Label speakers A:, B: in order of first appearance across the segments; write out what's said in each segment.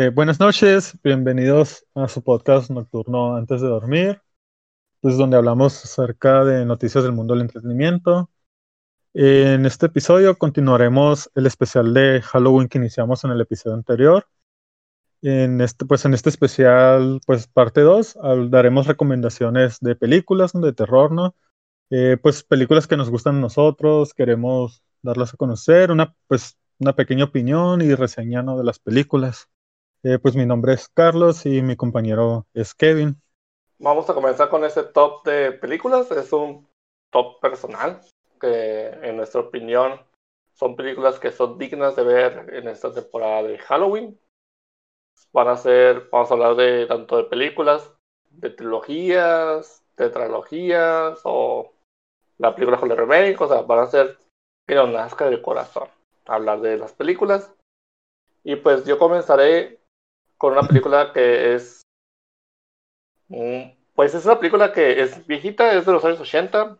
A: Eh, buenas noches, bienvenidos a su podcast nocturno antes de dormir, pues donde hablamos acerca de noticias del mundo del entretenimiento. En este episodio continuaremos el especial de Halloween que iniciamos en el episodio anterior. En este, pues en este especial, pues parte 2, daremos recomendaciones de películas de terror, ¿no? Eh, pues películas que nos gustan a nosotros, queremos darlas a conocer, una, pues, una pequeña opinión y reseña ¿no? de las películas. Eh, pues mi nombre es Carlos y mi compañero es Kevin.
B: Vamos a comenzar con este top de películas. Es un top personal que en nuestra opinión son películas que son dignas de ver en esta temporada de Halloween. Van a ser, vamos a hablar de tanto de películas, de trilogías, tetralogías o la película con el remake, o sea, van a ser que nazca del corazón hablar de las películas. Y pues yo comenzaré con una película que es. Pues es una película que es viejita, es de los años 80,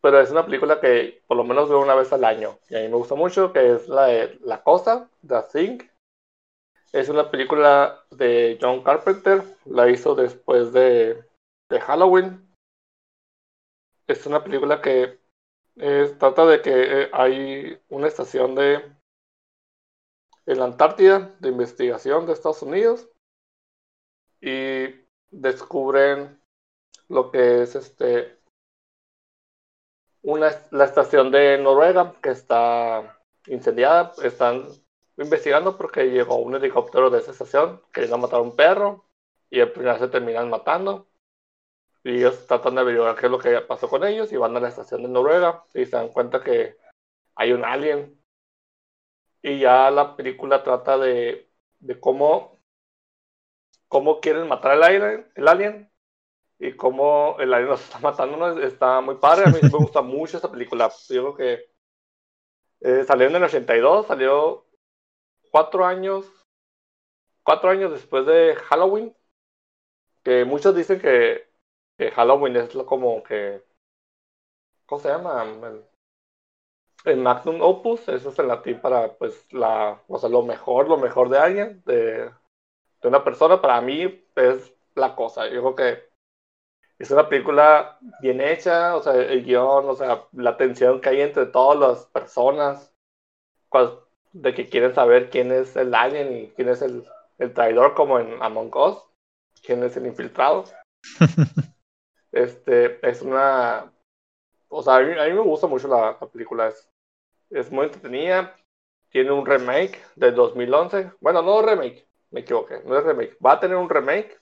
B: pero es una película que por lo menos veo una vez al año. Y a mí me gusta mucho, que es la de La Cosa, The Thing. Es una película de John Carpenter, la hizo después de, de Halloween. Es una película que trata de que eh, hay una estación de en la Antártida de investigación de Estados Unidos y descubren lo que es este una, la estación de Noruega que está incendiada. Están investigando porque llegó un helicóptero de esa estación queriendo matar a un perro y al final se terminan matando. Y ellos tratan de averiguar qué es lo que pasó con ellos y van a la estación de Noruega y se dan cuenta que hay un alien y ya la película trata de, de cómo, cómo quieren matar al alien, el alien y cómo el alien nos está matando. Está muy padre. A mí me gusta mucho esta película. Yo creo que eh, salió en el 82, salió cuatro años, cuatro años después de Halloween. Que muchos dicen que, que Halloween es como que. ¿Cómo se llama? el Magnum Opus, eso es en latín para, pues, la, o sea, lo mejor, lo mejor de alguien, de, de una persona, para mí es la cosa. Yo creo que es una película bien hecha, o sea, el guion, o sea, la tensión que hay entre todas las personas, de que quieren saber quién es el alien y quién es el, el traidor, como en Among Us, quién es el infiltrado. este, es una, o sea, a mí, a mí me gusta mucho la, la película, es, es muy entretenida. Tiene un remake del 2011. Bueno, no remake, me equivoqué, no es remake. Va a tener un remake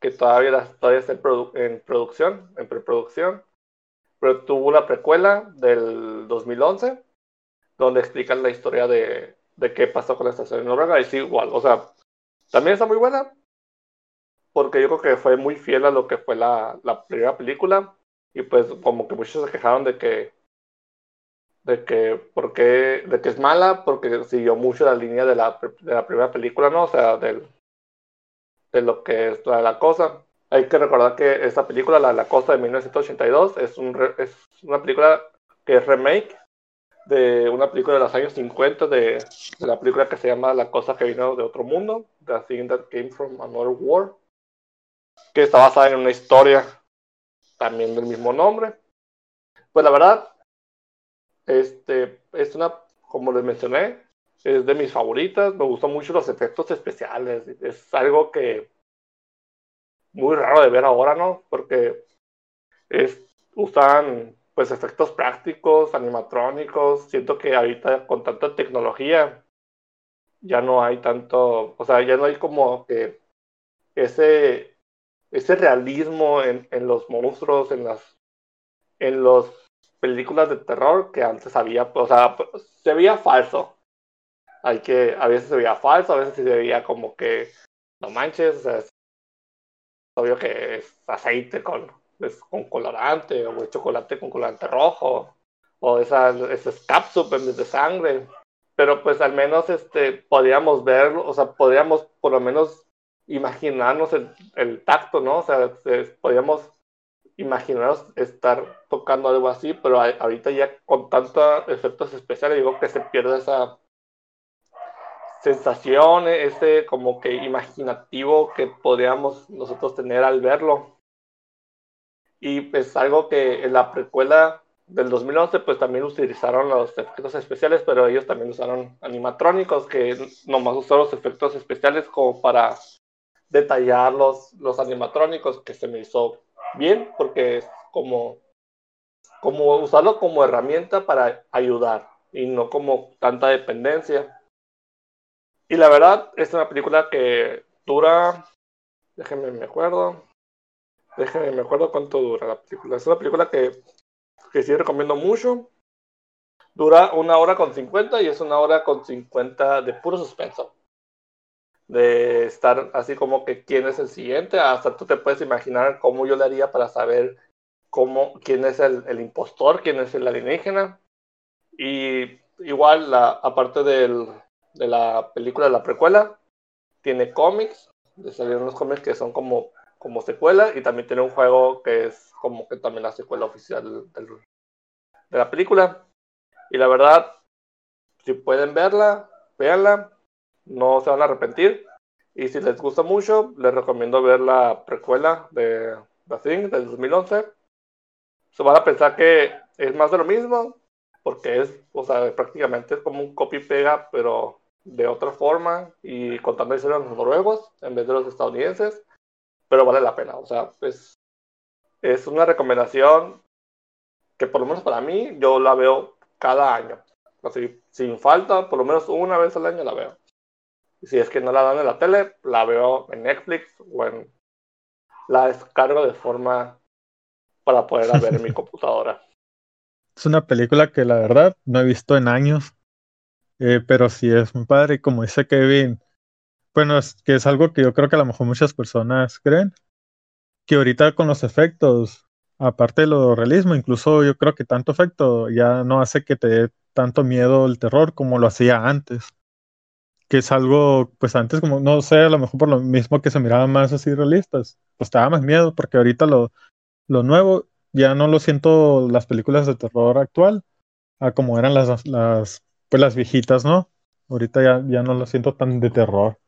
B: que todavía, todavía está en, producción, en preproducción. Pero tuvo una precuela del 2011 donde explican la historia de, de qué pasó con la estación de Noruega. Y sí, igual, o sea, también está muy buena porque yo creo que fue muy fiel a lo que fue la, la primera película. Y pues como que muchos se quejaron de que de que, porque, de que es mala, porque siguió mucho la línea de la, de la primera película, ¿no? O sea, del, de lo que es la, la cosa. Hay que recordar que esta película, La, la Cosa de 1982, es, un es una película que es remake de una película de los años 50, de, de, la película que se llama La Cosa que vino de otro mundo, The Thing That Came from Another World, que está basada en una historia también del mismo nombre. Pues la verdad, este, es una, como les mencioné, es de mis favoritas. Me gustan mucho los efectos especiales. Es algo que muy raro de ver ahora, ¿no? Porque es, usan pues efectos prácticos, animatrónicos. Siento que ahorita con tanta tecnología ya no hay tanto, o sea, ya no hay como que ese, ese realismo en, en los monstruos, en las, en los películas de terror que antes había, o sea, se veía falso. Hay que, a veces se veía falso, a veces se veía como que, no manches, o sea, es obvio que es aceite con, con colorante, o chocolate con colorante rojo, o esas, esas cápsulas de sangre. Pero pues al menos este, podríamos verlo, o sea, podríamos por lo menos imaginarnos el, el tacto, ¿no? O sea, podríamos imaginaros estar tocando algo así, pero ahorita ya con tantos efectos especiales digo que se pierde esa sensación, ese como que imaginativo que podríamos nosotros tener al verlo. Y pues algo que en la precuela del 2011 pues también utilizaron los efectos especiales, pero ellos también usaron animatrónicos que nomás usaron los efectos especiales como para detallar los, los animatrónicos que se me hizo bien porque es como, como usarlo como herramienta para ayudar y no como tanta dependencia. Y la verdad, es una película que dura, déjenme me acuerdo, déjenme me acuerdo cuánto dura la película. Es una película que, que sí recomiendo mucho. Dura una hora con 50 y es una hora con 50 de puro suspenso. De estar así como que quién es el siguiente, hasta tú te puedes imaginar cómo yo le haría para saber cómo, quién es el, el impostor, quién es el alienígena. Y igual, la, aparte del, de la película de la precuela, tiene cómics, salieron los cómics que son como, como secuela, y también tiene un juego que es como que también la secuela oficial del, de la película. Y la verdad, si pueden verla, véanla, no se van a arrepentir. Y si les gusta mucho, les recomiendo ver la precuela de The Thing del 2011. Se van a pensar que es más de lo mismo, porque es, o sea, prácticamente es como un copy-pega, pero de otra forma y contando historias de los noruegos en vez de los estadounidenses, pero vale la pena. O sea, es, es una recomendación que por lo menos para mí yo la veo cada año. Así, sin falta, por lo menos una vez al año la veo. Si es que no la dan en la tele, la veo en Netflix o en... La descargo de forma para poderla ver en mi computadora.
A: Es una película que la verdad no he visto en años, eh, pero sí es muy padre. Y como dice Kevin, bueno, es que es algo que yo creo que a lo mejor muchas personas creen, que ahorita con los efectos, aparte de lo realismo, incluso yo creo que tanto efecto ya no hace que te dé tanto miedo el terror como lo hacía antes. Que es algo, pues antes como, no sé, a lo mejor por lo mismo que se miraban más así realistas, pues te da más miedo, porque ahorita lo, lo nuevo ya no lo siento las películas de terror actual, a como eran las, las, pues las viejitas, ¿no? Ahorita ya, ya no lo siento tan de terror.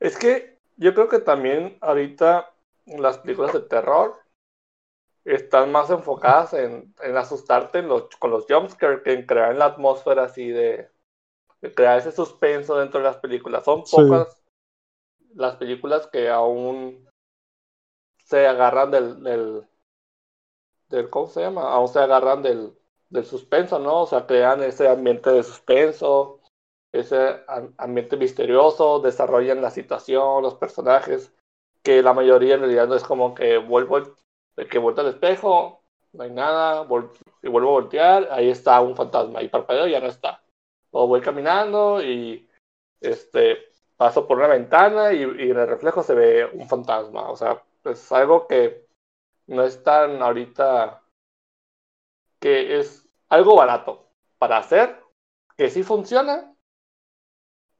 B: Es que yo creo que también ahorita las películas de terror están más enfocadas en, en asustarte los, con los jumpscares que en crear la atmósfera así de, crear ese suspenso dentro de las películas. Son pocas sí. las películas que aún se agarran del, del, del, ¿cómo se llama? Aún se agarran del, del suspenso, ¿no? O sea, crean ese ambiente de suspenso, ese ambiente misterioso, desarrollan la situación, los personajes, que la mayoría en realidad no es como que vuelvo, que vuelta al espejo, no hay nada, y vuelvo a voltear, ahí está un fantasma, y parpadeo ya no está. O voy caminando y este paso por una ventana y, en el reflejo se ve un fantasma. O sea, es algo que no es tan ahorita que es algo barato para hacer, que sí funciona,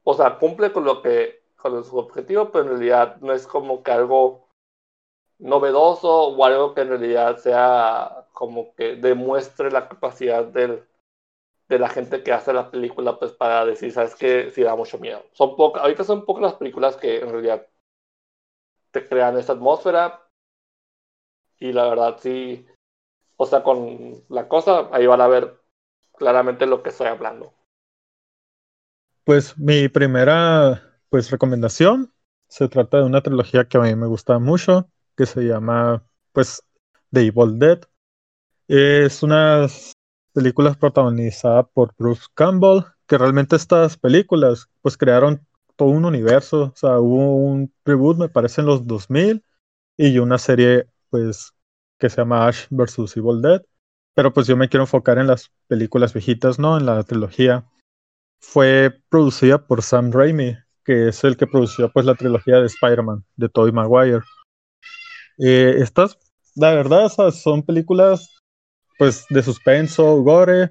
B: o sea, cumple con lo que, con su objetivo, pero en realidad no es como que algo novedoso o algo que en realidad sea como que demuestre la capacidad del, de la gente que hace la película, pues para decir, sabes que sí da mucho miedo. Son pocas, ahorita son pocas las películas que en realidad te crean esta atmósfera y la verdad sí, o sea, con la cosa, ahí van a ver claramente lo que estoy hablando.
A: Pues mi primera pues recomendación se trata de una trilogía que a mí me gusta mucho, que se llama pues The Evil Dead. Es una película protagonizada por Bruce Campbell, que realmente estas películas pues crearon todo un universo, o sea, hubo un reboot me parece en los 2000 y una serie pues que se llama Ash vs. Evil Dead. Pero pues yo me quiero enfocar en las películas viejitas, ¿no? En la trilogía. Fue producida por Sam Raimi, que es el que produció pues la trilogía de Spider-Man, de Tobey Maguire. Eh, estas, la verdad, son películas pues de suspenso, gore,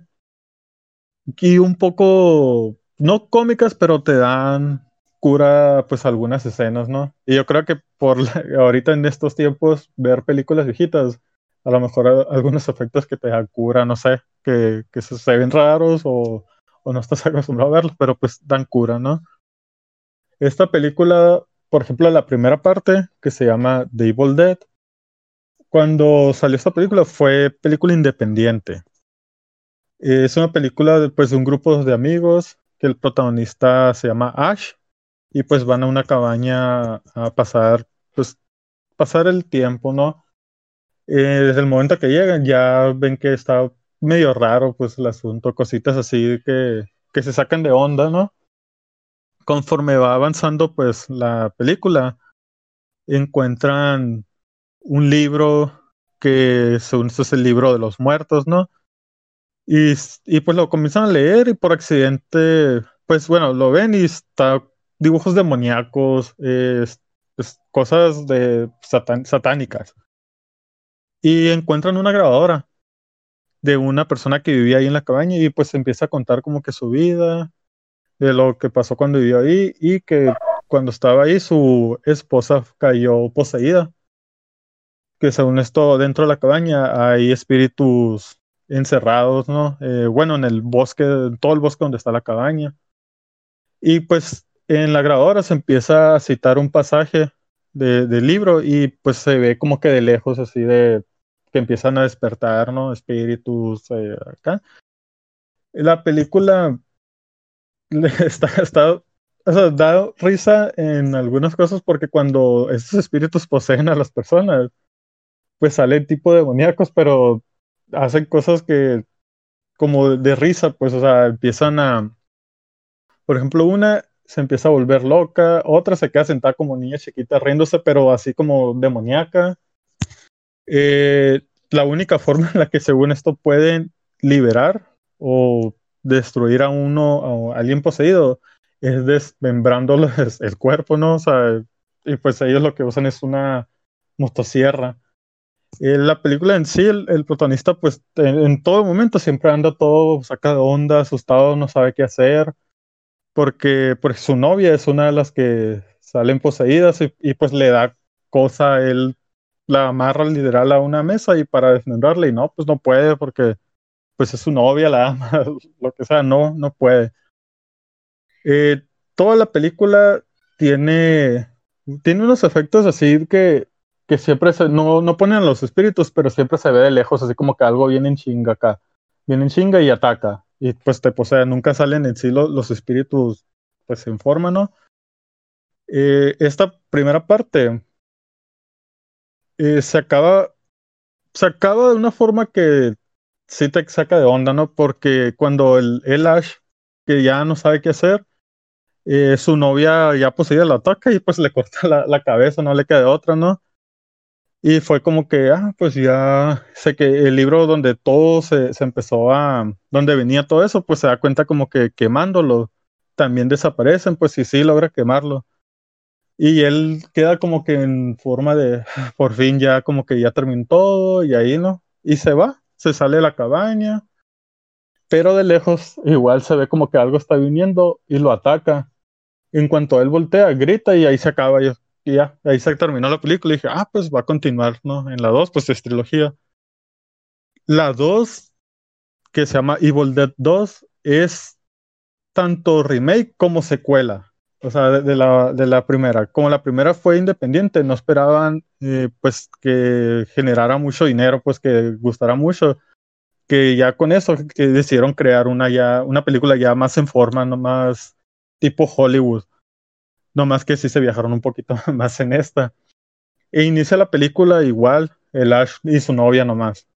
A: y un poco, no cómicas, pero te dan cura pues algunas escenas, ¿no? Y yo creo que por la, ahorita en estos tiempos ver películas viejitas, a lo mejor algunos efectos que te dan cura, no sé, que, que se, se ven raros o, o, no estás acostumbrado a verlos, pero pues dan cura, ¿no? Esta película, por ejemplo, la primera parte, que se llama The Evil Dead, cuando salió esta película fue película independiente. Es una película de, pues, de un grupo de amigos que el protagonista se llama Ash y pues van a una cabaña a pasar, pues, pasar el tiempo, ¿no? Eh, desde el momento que llegan ya ven que está medio raro, pues, el asunto, cositas así que, que se sacan de onda, ¿no? Conforme va avanzando, pues, la película, encuentran un libro que según esto es el libro de los muertos, ¿no? Y, pues lo comienzan a leer y por accidente, pues bueno, lo ven y está dibujos demoníacos, cosas de satánicas. Y encuentran una grabadora de una persona que vivía ahí en la cabaña y pues empieza a contar como que su vida, de lo que pasó cuando vivió ahí y que cuando estaba ahí su esposa cayó poseída que según esto dentro de la cabaña hay espíritus encerrados, ¿no? Eh, bueno, en el bosque, en todo el bosque donde está la cabaña. Y pues en la grabadora se empieza a citar un pasaje del libro y pues se ve como que de lejos así de que empiezan a despertar, ¿no? Espíritus eh, acá. La película está, está o risa en algunas cosas porque cuando esos espíritus poseen a las personas, pues salen tipo demoníacos, pero hacen cosas que como de risa, pues, o sea, empiezan a, por ejemplo, una se empieza a volver loca, otra se queda sentada como niña chiquita riéndose, pero así como demoníaca. Eh, la única forma en la que según esto pueden liberar o destruir a uno, a alguien poseído, es desmembrándoles el cuerpo, ¿no? O sea, y pues ellos lo que usan es una motosierra eh, la película en sí, el, protagonista, pues en, todo momento siempre anda todo saca de onda, asustado, no sabe qué hacer, porque, porque su novia es una de las que salen poseídas y, pues le da cosa, él la amarra literal a una mesa y para defenderle y no, pues no puede porque pues es su novia, la ama, lo que sea, no, no puede. Eh, toda la película tiene, tiene unos efectos así que que siempre se, no, no ponen los espíritus, pero siempre se ve de lejos, así como que algo viene en chinga acá. Viene en chinga y ataca. Y pues te posee, nunca salen en sí los, espíritus, pues en forma, ¿no? Eh, esta primera parte eh, se acaba, se acaba de una forma que sí te saca de onda, ¿no? Porque cuando el, el Ash, que ya no sabe qué hacer, eh, su novia ya poseída la ataca y pues le corta la, la cabeza, no le queda otra, ¿no? Y fue como que, ah, pues ya sé que el libro donde todo se, empezó a, donde venía todo eso, pues se da cuenta como que quemándolo, también desaparecen, pues sí, sí logra quemarlo. Y él queda como que en forma de, por fin ya como que ya terminó todo y ahí, ¿no? Y se va, se sale de la cabaña, pero de lejos igual se ve como que algo está viniendo y lo ataca. En cuanto él voltea, grita y ahí se acaba. Y ya, ahí se terminó la película y dije, ah, pues va a continuar, ¿no? En la 2, pues es trilogía. La 2, que se llama Evil Dead 2, es tanto remake como secuela. O sea, de, la, de la primera. Como la primera fue independiente, no esperaban eh, pues que generara mucho dinero, pues que gustara mucho. Que ya con eso que decidieron crear una ya, una película ya más en forma, no más tipo Hollywood no más que sí se viajaron un poquito más en esta. E inicia la película igual, el Ash y su novia nomás.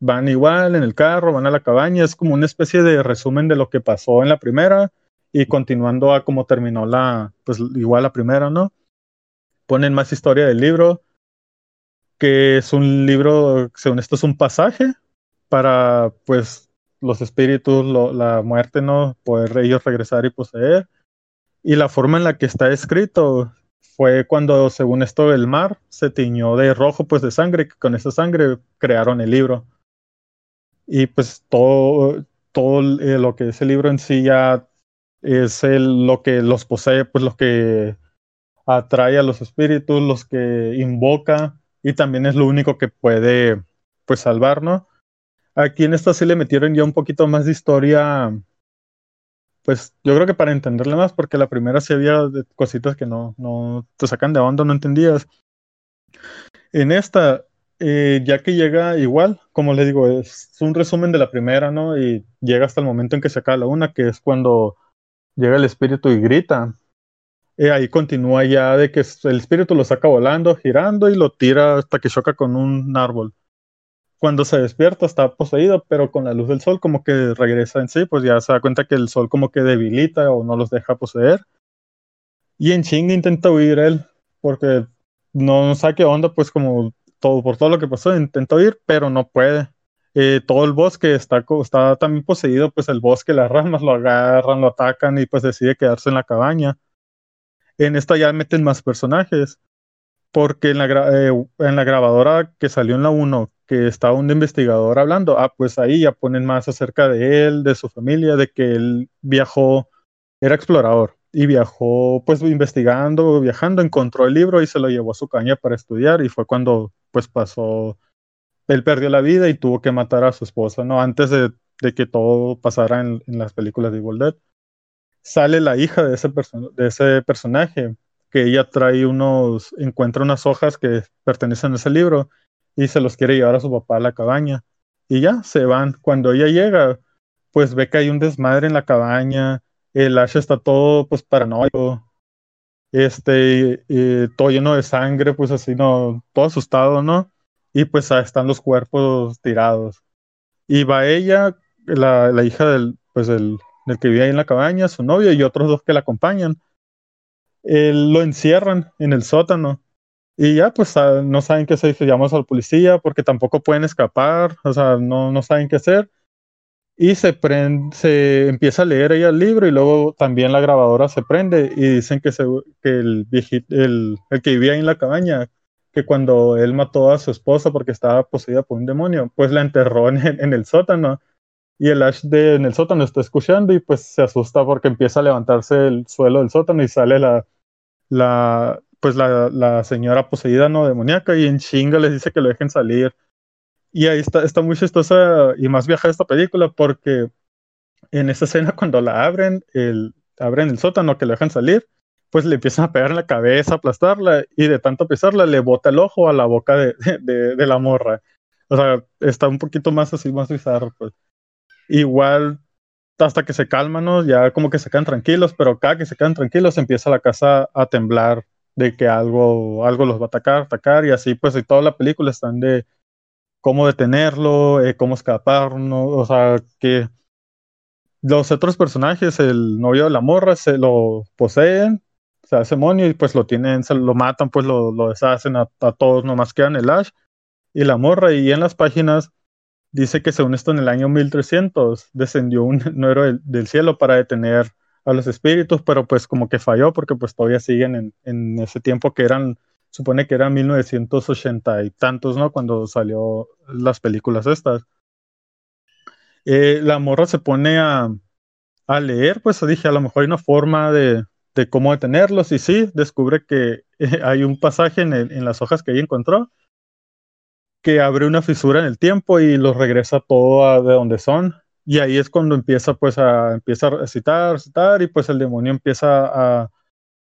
A: Van igual en el carro, van a la cabaña, es como una especie de resumen de lo que pasó en la primera y continuando a cómo terminó la, pues igual la primera, ¿no? Ponen más historia del libro, que es un libro, según esto es un pasaje para, pues, los espíritus, la muerte, ¿no? Poder ellos regresar y poseer. Y la forma en la que está escrito fue cuando, según esto, el mar se tiñó de rojo, pues de sangre, que con esa sangre crearon el libro. Y pues todo, todo eh, lo que es el libro en sí ya es el, lo que los posee, pues lo que atrae a los espíritus, los que invoca, y también es lo único que puede, pues, salvar, ¿no? Aquí en esta sí le metieron ya un poquito más de historia pues yo creo que para entenderle más, porque la primera sí había cositas que no, no te sacan de onda, no entendías. En esta, eh, ya que llega igual, como le digo, es un resumen de la primera, ¿no? Y llega hasta el momento en que se acaba la una, que es cuando llega el espíritu y grita. Y ahí continúa ya de que el espíritu lo saca volando, girando y lo tira hasta que choca con un árbol. Cuando se despierta está poseído, pero con la luz del sol como que regresa en sí, pues ya se da cuenta que el sol como que debilita o no los deja poseer. Y en ching intenta huir él, porque no sabe qué onda, pues como todo, por todo lo que pasó, intenta huir, pero no puede. Eh, todo el bosque está, está también poseído, pues el bosque, las ramas lo agarran, lo atacan y pues decide quedarse en la cabaña. En esta ya meten más personajes, porque en la, eh, en la grabadora que salió en la 1, que estaba un investigador hablando, ah, pues ahí ya ponen más acerca de él, de su familia, de que él viajó, era explorador y viajó pues investigando, viajando, encontró el libro y se lo llevó a su caña para estudiar y fue cuando pues pasó, él perdió la vida y tuvo que matar a su esposa, ¿no? Antes de, que todo pasara en, las películas de Evil Dead. Sale la hija de ese, de ese personaje, que ella trae unos, encuentra unas hojas que pertenecen a ese libro y se los quiere llevar a su papá a la cabaña. Y ya, se van. Cuando ella llega, pues ve que hay un desmadre en la cabaña, el Ash está todo pues paranoico, este, todo lleno de sangre, pues así, no, todo asustado, ¿no? Y pues están los cuerpos tirados. Y va ella, la, la hija del, pues del, del, que vive ahí en la cabaña, su novio y otros dos que la acompañan. lo encierran en el sótano. Y ya, pues no saben qué hacer, llamamos a la policía porque tampoco pueden escapar, o sea, no, no saben qué hacer y se, prende, se empieza a leer ella el libro y luego también la grabadora se prende y dicen que, se, que el, viejito, el, el, que vivía ahí en la cabaña, que cuando él mató a su esposa porque estaba poseída por un demonio, pues la enterró en, en el sótano. Y el Ash de, en el sótano está escuchando y pues se asusta porque empieza a levantarse el suelo del sótano y sale la, la, pues la, señora poseída no demoníaca y en chinga les dice que lo dejen salir y ahí está, está muy chistosa y más vieja esta película porque en esa escena cuando la abren, el, abren el sótano que le dejan salir, pues le empiezan a pegar en la cabeza, aplastarla y de tanto pisarla le bota el ojo a la boca de, de, de la morra. O sea, está un poquito más así, más bizarro. Pues. Igual hasta que se calman, ¿no? ya como que se quedan tranquilos, pero cada que se quedan tranquilos empieza la casa a temblar de que algo, algo los va a atacar, atacar y así pues y toda la película están de cómo detenerlo, eh, cómo escapar, ¿no? o sea, que los otros personajes, el novio de la morra, se lo poseen, se hace monio y pues lo tienen, se lo matan, pues lo, lo deshacen a, todos, nomás quedan el Ash y la morra, y en las páginas dice que según esto en el año 1300 descendió un del, del, cielo para detener a los espíritus, pero pues como que falló porque pues todavía siguen en, en ese tiempo que eran supone que era 1980 y tantos, ¿no? Cuando salió las películas estas. Eh, la morra se pone a, a, leer, pues dije, a lo mejor hay una forma de, de cómo detenerlos y sí, descubre que hay un pasaje en, en, las hojas que ella encontró que abre una fisura en el tiempo y los regresa todo a de donde son. Y ahí es cuando empieza pues a, empieza a recitar, recitar y pues el demonio empieza a,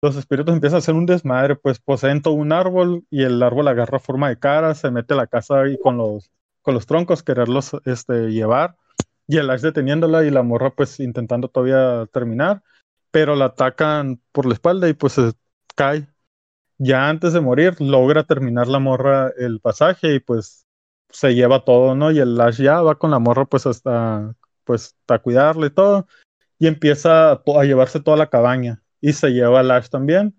A: los espíritus empiezan a hacer un desmadre, pues poseen todo un árbol y el árbol agarra forma de cara, se mete a la casa y con los, con los troncos quererlos este, llevar y el Ash deteniéndola y la morra pues intentando todavía terminar, pero la atacan por la espalda y pues se cae. Ya antes de morir logra terminar la morra el pasaje y pues se lleva todo, ¿no? Y el Ash ya va con la morra pues hasta pues a cuidarle y todo y empieza a llevarse toda la cabaña y se lleva a Lash también.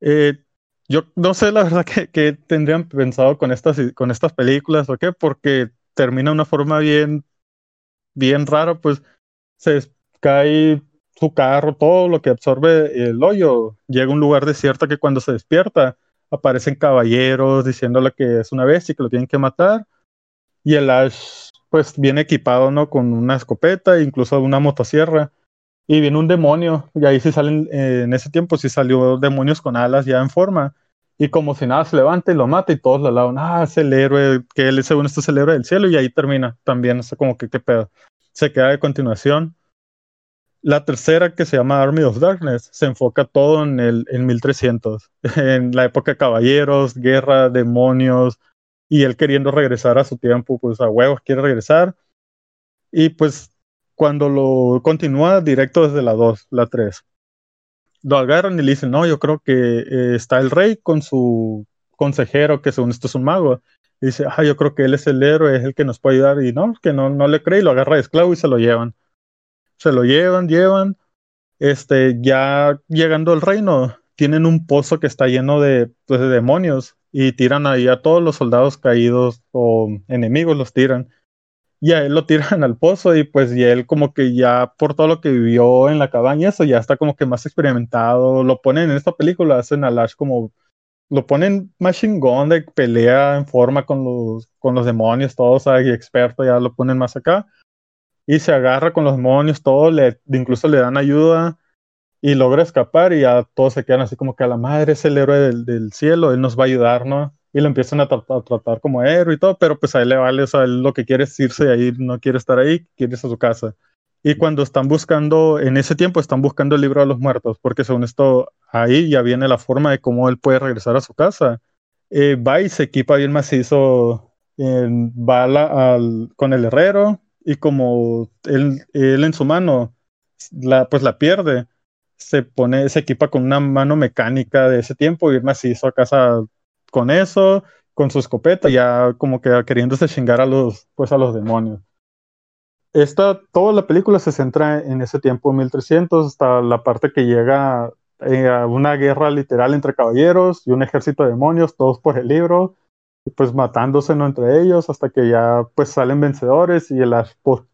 A: Eh, yo no sé la verdad que, tendrían pensado con estas, con estas películas o qué, porque termina de una forma bien, bien rara, pues se cae su carro, todo lo que absorbe el hoyo, llega a un lugar desierto que cuando se despierta aparecen caballeros diciéndole que es una bestia y que lo tienen que matar, y el Ash pues viene equipado, ¿no? Con una escopeta, incluso una motosierra, y viene un demonio, y ahí sí salen, eh, en ese tiempo sí salió demonios con alas ya en forma, y como si nada se levanta y lo mata, y todos le alaban, ah, es el héroe, que él según esto es el héroe del cielo, y ahí termina también, o como que qué pedo. Se queda de continuación. La tercera, que se llama Army of Darkness, se enfoca todo en el en 1300, en la época de caballeros, guerra, demonios, y él queriendo regresar a su tiempo, pues a huevos quiere regresar. Y pues cuando lo continúa directo desde la 2, la 3, lo agarran y le dicen, no, yo creo que eh, está el rey con su consejero, que según esto es un mago. Y dice, ah, yo creo que él es el héroe, es el que nos puede ayudar. Y no, que no, no le cree y lo agarra de esclavo y se lo llevan se lo llevan, llevan, este, ya llegando al reino, tienen un pozo que está lleno de, pues, de demonios y tiran ahí a todos los soldados caídos o enemigos los tiran. Y a él lo tiran al pozo y pues y él como que ya por todo lo que vivió en la cabaña, eso ya está como que más experimentado. Lo ponen en esta película, hacen a Lash como, lo ponen más chingón de pelea en forma con los, con los demonios, todos, ahí experto, ya lo ponen más acá y se agarra con los demonios, todo, le, incluso le dan ayuda y logra escapar y ya todos se quedan así como que a la madre es el héroe del, cielo, él nos va a ayudar, ¿no? Y lo empiezan a, tratar como héroe y todo, pero pues a él le vale, o sea, lo que quiere es irse de ahí, no quiere estar ahí, quiere irse a su casa. Y cuando están buscando, en ese tiempo están buscando el libro de los muertos, porque según esto, ahí ya viene la forma de cómo él puede regresar a su casa. Eh, va y se equipa bien macizo, en, va con el herrero, y como él, él en su mano la, pues la pierde, se pone, se equipa con una mano mecánica de ese tiempo y más hizo a casa con eso, con su escopeta, ya como que queriéndose chingar a los, pues a los demonios. Esta, toda la película se centra en ese tiempo 1300 hasta la parte que llega eh, a una guerra literal entre caballeros y un ejército de demonios, todos por el libro, pues matándose entre ellos hasta que ya pues salen vencedores y el Ash por,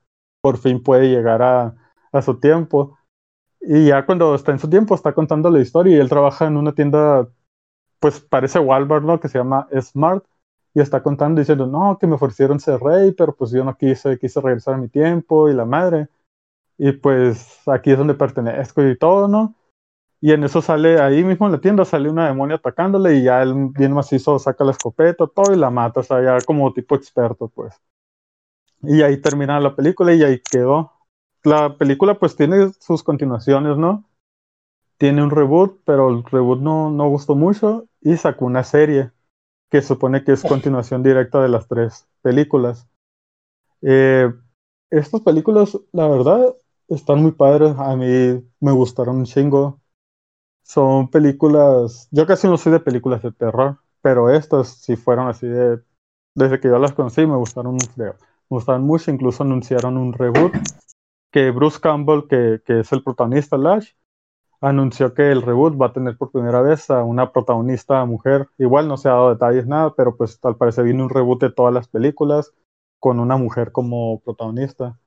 A: fin puede llegar a, a, su tiempo. Y ya cuando está en su tiempo está contando la historia y él trabaja en una tienda pues parece Walmart, ¿no? Que se llama Smart y está contando diciendo, no, que me ofrecieron ser rey, pero pues yo no quise, quise regresar a mi tiempo y la madre. Y pues aquí es donde pertenezco y todo, ¿no? Y en eso sale, ahí mismo en la tienda, sale una demonio atacándole y ya él bien macizo saca la escopeta, todo y la mata, o sea, ya como tipo experto, pues. Y ahí termina la película y ahí quedó. La película pues tiene sus continuaciones, ¿no? Tiene un reboot, pero el reboot no, no gustó mucho y sacó una serie que supone que es continuación directa de las tres películas. Eh, estas películas, la verdad, están muy padres. A mí me gustaron un chingo. Son películas, yo casi no soy de películas de terror, pero estas sí fueron así de, desde que yo las conocí me gustaron, me gustaron mucho, incluso anunciaron un reboot que Bruce Campbell, que, que es el protagonista Lash, anunció que el reboot va a tener por primera vez a una protagonista mujer. Igual no se ha dado detalles nada, pero pues al parecer viene un reboot de todas las películas con una mujer como protagonista.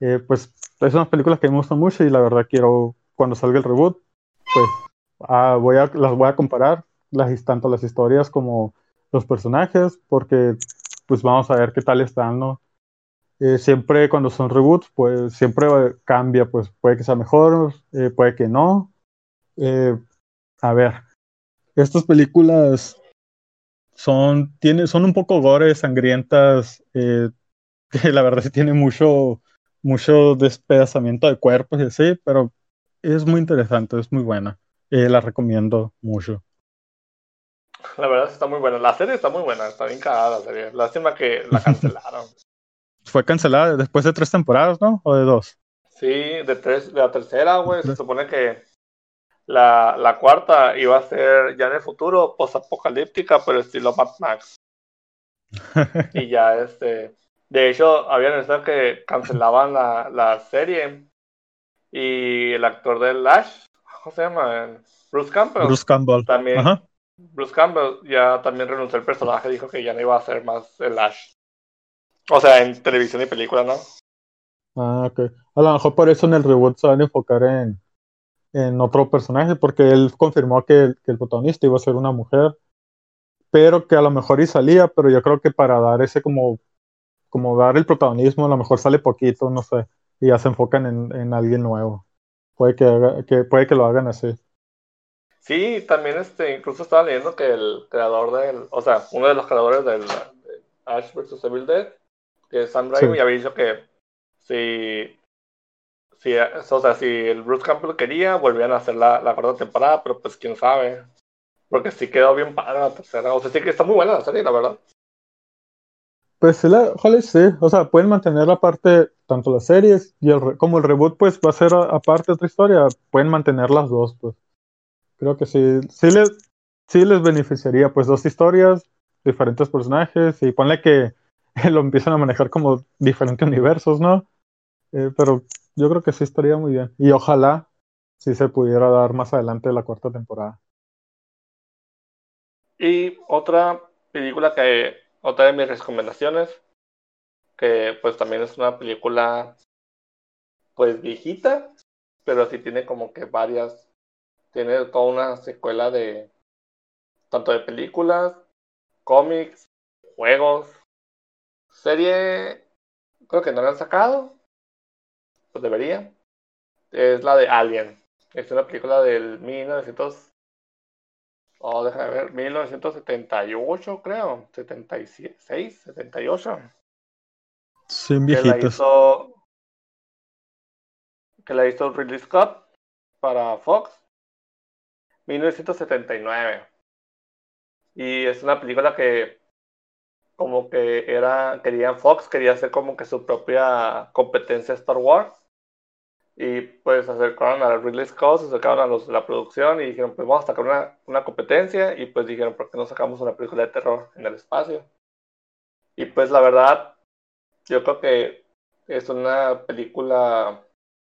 A: Eh, pues es unas películas que me gustan mucho y la verdad quiero, cuando salga el reboot, pues Ah, voy a, las voy a comparar, las, tanto las historias como los personajes, porque pues vamos a ver qué tal están, ¿no? Eh, siempre cuando son reboots, pues siempre cambia, pues puede que sea mejor, eh, puede que no. Eh, a ver, estas películas son, tiene, son un poco gore, sangrientas, que la verdad sí tiene mucho, mucho despedazamiento de cuerpos y así, pero es muy interesante, es muy buena. Eh, la recomiendo mucho.
B: La verdad está muy buena. La serie está muy buena, está bien cagada la serie. Lástima que la cancelaron.
A: Fue cancelada después de tres temporadas, ¿no? ¿O de dos?
B: Sí, de tres, de la tercera, güey. Se supone que la, la cuarta iba a ser ya en el futuro, post-apocalíptica, pero estilo Mad Max. y ya este. De hecho, habían anunciado que cancelaban la, la serie. Y el actor de Lash, ¿cómo se llama? Bruce Campbell.
A: Bruce Campbell.
B: También. Bruce Campbell ya también renunció al personaje, dijo que ya no iba a hacer más el Ash. O sea, en televisión y película, ¿no?
A: Ah, ok. A lo mejor por eso en el reboot se van a enfocar en, en otro personaje, porque él confirmó que el, que el protagonista iba a ser una mujer, pero que a lo mejor y salía, pero yo creo que para dar ese como, como dar el protagonismo, a lo mejor sale poquito, no sé, y ya se enfocan en, en alguien nuevo. Puede que, que, puede que lo hagan así.
B: Sí, también este, incluso estaba leyendo que el creador del, o sea, uno de los creadores del Ash vs Evil Dead, que es Sam Raimi, había dicho que si, si, o sea, si el Bruce Campbell quería, volvían a hacer la, la cuarta temporada, pero pues quién sabe. Porque sí quedó bien padre la tercera. O sea, sí que está muy buena la serie, la verdad.
A: Pues sí, la, ojalá sí. O sea, pueden mantener la parte, tanto las series y el, como el reboot, pues va a ser aparte otra historia. Pueden mantener las dos, pues. Creo que sí. Sí les, sí les beneficiaría, pues, dos historias, diferentes personajes, y ponle que lo empiezan a manejar como diferentes universos, ¿no? Eh, pero yo creo que sí estaría muy bien. Y ojalá sí se pudiera dar más adelante la cuarta temporada.
B: Y otra película que otra de mis recomendaciones, que pues también es una película pues viejita, pero sí tiene como que varias, tiene toda una secuela de tanto de películas, cómics, juegos, serie, creo que no la han sacado, pues debería. Es la de Alien. Es una película del 1900 Oh, déjame ver, 1978 creo, 76, 78.
A: Sí, viejitos.
B: Que la hizo, que la hizo Ridley Scott para Fox, 1979. Y es una película que como que era, querían Fox, quería hacer como que su propia competencia Star Wars y pues se acercaron a Ridley Scott, se acercaron a los la producción y dijeron, pues vamos a sacar una, una competencia. Y pues dijeron, ¿por qué no sacamos una película de terror en el espacio? Y pues la verdad, yo creo que es una película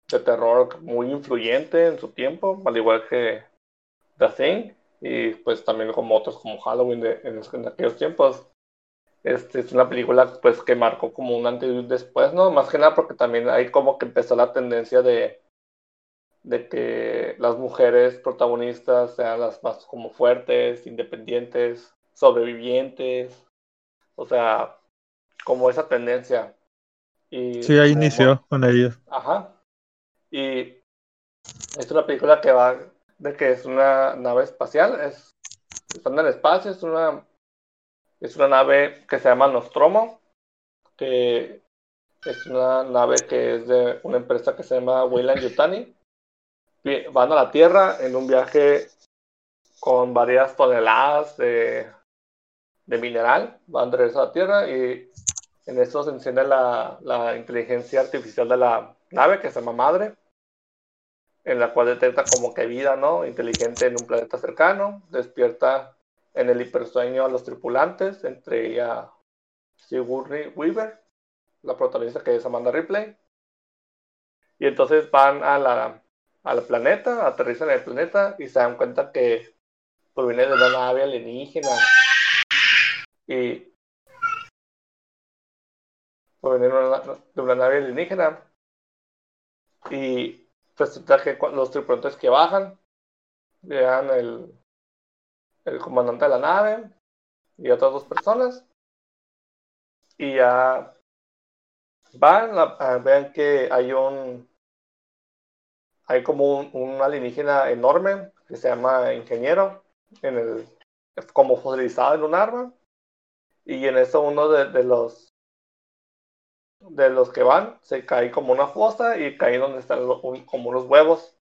B: de terror muy influyente en su tiempo, al igual que The Thing, y pues también como otros como Halloween de, en aquellos tiempos. Este, es una película pues que marcó como un antes y un después, ¿no? Más que nada porque también hay como que empezó la tendencia de, de que las mujeres protagonistas sean las más como fuertes, independientes, sobrevivientes, o sea, como esa tendencia. Y
A: sí, ahí inició con ellos.
B: Ajá. Y es una película que va de que es una nave espacial, es, están en el espacio, es una es una nave que se llama Nostromo, que es una nave que es de una empresa que se llama Weyland Yutani. Van a la Tierra en un viaje con varias toneladas de, de mineral. Van de regreso a la Tierra y en eso se enciende la, la inteligencia artificial de la nave que se llama Madre, en la cual detecta como que vida, ¿no? Inteligente en un planeta cercano, despierta en el hipersueño a los tripulantes, entre ella Sigourney Weaver, la protagonista que es Amanda Ripley. Y entonces van a la, al planeta, aterrizan en el planeta y se dan cuenta que proviene de una nave alienígena. Y proviene de una, nave alienígena. Y resulta que los tripulantes que bajan vean el, el comandante de la nave y otras dos personas. Y ya van, a, ver que hay un, hay como un, alienígena enorme que se llama ingeniero, en el, como fosilizado en un arma. Y en eso uno de, los de los que van se cae como una fosa y cae donde están como unos huevos.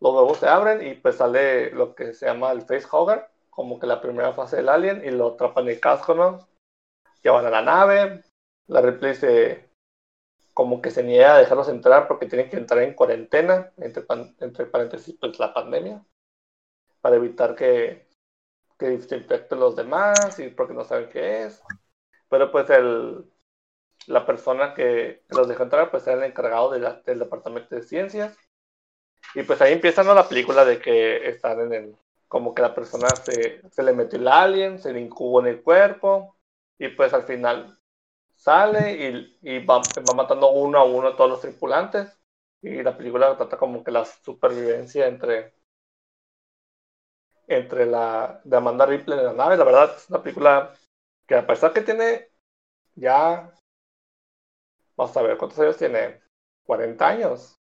B: Los huevos se abren y pues sale lo que se llama el facehugger como que la primera fase del alien y lo atrapan el casco, ¿no? Llevan a la nave, la Ripley se como que se niega a dejarlos entrar porque tienen que entrar en cuarentena, entre, entre paréntesis, pues la pandemia, para evitar que, que se infecten los demás y porque no saben qué es. Pero pues el, la persona que los dejó entrar pues era el encargado del departamento de ciencias. Y pues ahí empieza la película de que están en el, como que la persona se, se le metió el alien, se le incubó en el cuerpo y pues al final sale y, y va, matando uno a uno a todos los tripulantes y la película trata como que la supervivencia entre entre la de Amanda Ripley en la nave, la verdad es una película que a pesar que tiene ya vamos a ver cuántos años tiene 40 años.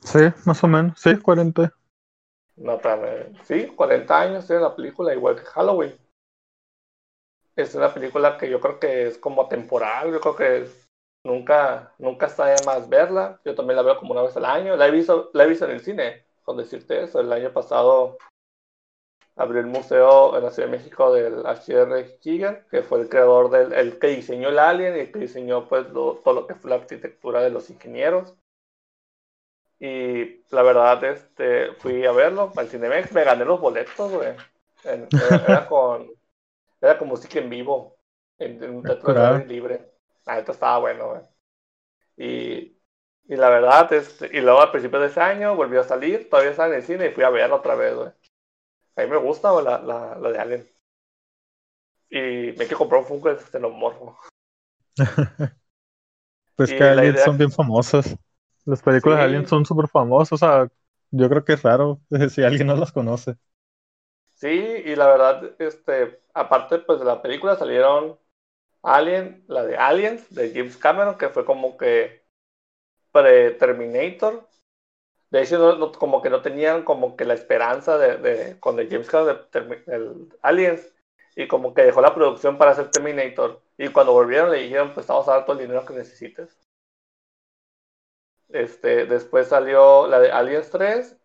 A: Sí más o menos sí 40
B: no, sí, 40 años tiene la película, igual que Halloween. Es una película que yo creo que es como temporal, yo creo que nunca, nunca está de más verla. Yo también la veo como una vez al año. La he visto, la he visto en el cine, con decirte eso. El año pasado abrió el museo en la Ciudad de México del H.R. Gigan, que fue el creador del el que diseñó el Alien y el que diseñó pues todo lo que fue la arquitectura de los ingenieros. Y la verdad, este, fui a verlo al Cinemex, me gané los boletos, güey. Era, con, era con música en vivo, en, un teatro libre. La neta estaba bueno, güey. Y, y la verdad, este, y luego al principio de ese año volvió a salir, todavía estaba en el cine y fui a verlo otra vez, güey. A mí me gusta la, la, la de Alien. Y me que comprar un Funko de morro.
A: pues que Alien son bien famosas. Las películas de Alien son súper famosas. O sea, yo creo que es raro si alguien no las conoce.
B: Sí, y la verdad, este, aparte pues de la película salieron Alien, la de Aliens, de James Cameron, que fue como que pre-Terminator, de hecho, como que no tenían como que la esperanza de, de con el James Cameron el Aliens y como que dejó la producción para hacer Terminator y cuando volvieron le dijeron pues vamos a dar todo el dinero que necesites. Este, después salió la de Aliens 3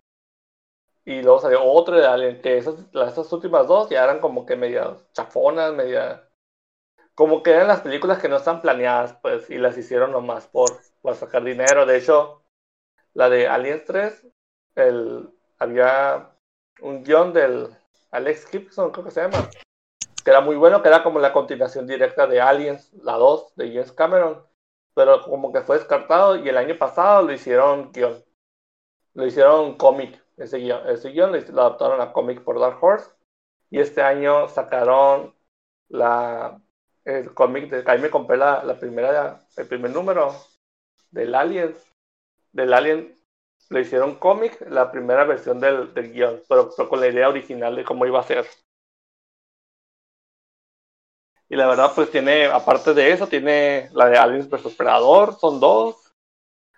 B: y luego salió otra de Alien, que esas, las, últimas dos ya eran como que media chafonas, media... Como que eran las películas que no están planeadas, pues, y las hicieron nomás por, por sacar dinero. De hecho, la de Aliens 3, el, había un guion del Alex Gibson, creo que se llama, que era muy bueno, que era como la continuación directa de Aliens, la 2 de James Cameron, pero como que fue descartado y el año pasado lo hicieron guion, lo hicieron cómic, ese guion, ese guion lo adaptaron a cómic por Dark Horse. Y este año sacaron la el cómic de ahí me compré la, primera el primer número del Aliens del Alien lo hicieron cómic, la primera versión del, del guion, pero, con la idea original de cómo iba a ser. Y la verdad, pues tiene, aparte de eso, tiene la de Aliens vs Predador, son dos.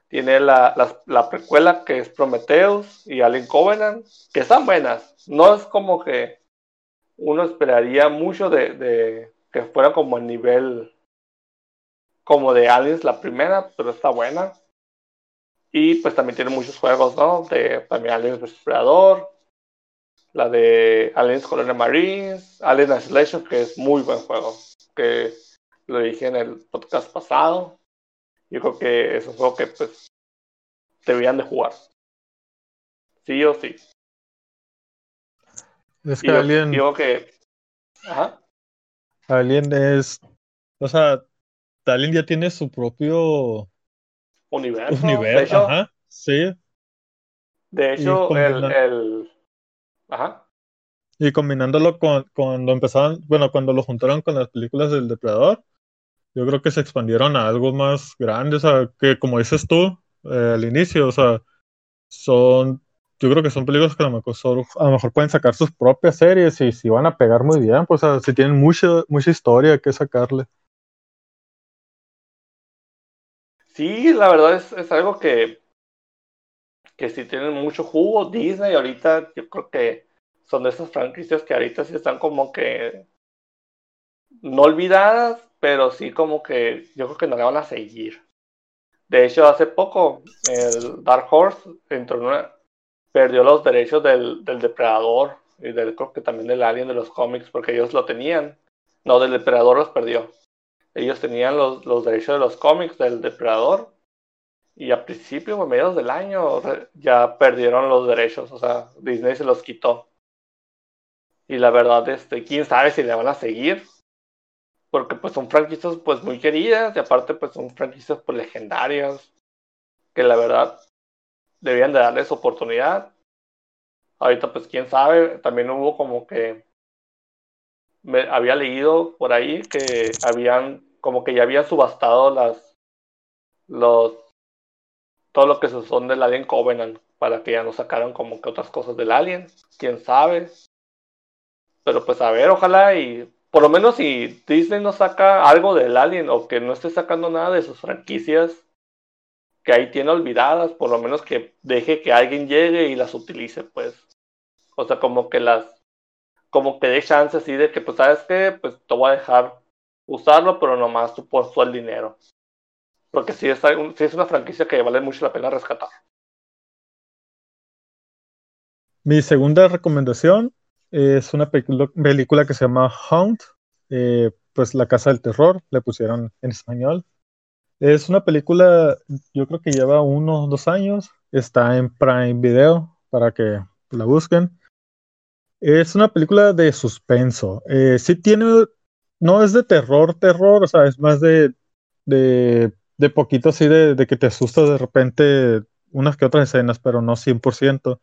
B: Tiene la, la, precuela que es Prometheus y Alien Covenant, que están buenas. No es como que uno esperaría mucho de, de que fuera como el nivel como de Aliens la primera, pero está buena. Y pues también tiene muchos juegos, ¿no? De también Aliens vs Predador, la de Aliens Colonial Marines, Alien Isolation, que es muy buen juego, que lo dije en el podcast pasado. Yo creo que es un juego que pues deberían de jugar. Sí o sí.
A: Es que Alien.
B: Digo que. Ajá.
A: Alien es. O sea, Alien ya tiene su propio
B: universo. de hecho,
A: ajá, sí.
B: De hecho, el, el, Ajá.
A: Y combinándolo con cuando empezaron, bueno, cuando lo juntaron con las películas del Depredador, yo creo que se expandieron a algo más grande, o sea, que como dices tú eh, al inicio, o sea, son, yo creo que son películas que a lo mejor, a lo mejor pueden sacar sus propias series y si van a pegar muy bien, pues o sea, si tienen mucha, mucha historia que sacarle.
B: Sí, la verdad es, es algo que, que sí tienen mucho jugo. Disney ahorita yo creo que son de esas franquicias que ahorita sí están como que no olvidadas, pero sí como que yo creo que no le van a seguir. De hecho, hace poco el Dark Horse perdió los derechos del, del depredador y del, creo que también del alien de los cómics porque ellos lo tenían. No, del depredador los perdió ellos tenían los, los derechos de los cómics del Depredador y a principios o mediados del año ya perdieron los derechos, o sea, Disney se los quitó. Y la verdad, este, quién sabe si le van a seguir, porque pues son franquicias pues muy queridas y aparte pues son franquicias pues legendarias, que la verdad debían de darles oportunidad. Ahorita pues quién sabe, también hubo como que me había leído por ahí que habían, como que ya habían subastado las, los, todo lo que se son del Alien Covenant para que ya no sacaran como que otras cosas del Alien, quién sabe. Pero pues a ver, ojalá y por lo menos si Disney no saca algo del Alien o que no esté sacando nada de sus franquicias que ahí tiene olvidadas, por lo menos que deje que alguien llegue y las utilice, pues. O sea, como que las como que dé chance así de que, pues, ¿sabes qué? Pues te voy a dejar usarlo, pero nomás tú todo el dinero. Porque sí, está, sí es una franquicia que vale mucho la pena rescatar.
A: Mi segunda recomendación es una película que se llama Haunt, eh, pues La Casa del Terror, le pusieron en español. Es una película, yo creo que lleva unos dos años, está en Prime Video para que la busquen. Es una película de suspenso. Eh, sí tiene, no es de terror, terror, o sea, es más de, de, de poquito así de, que te asustas de repente unas que otras escenas, pero no 100%.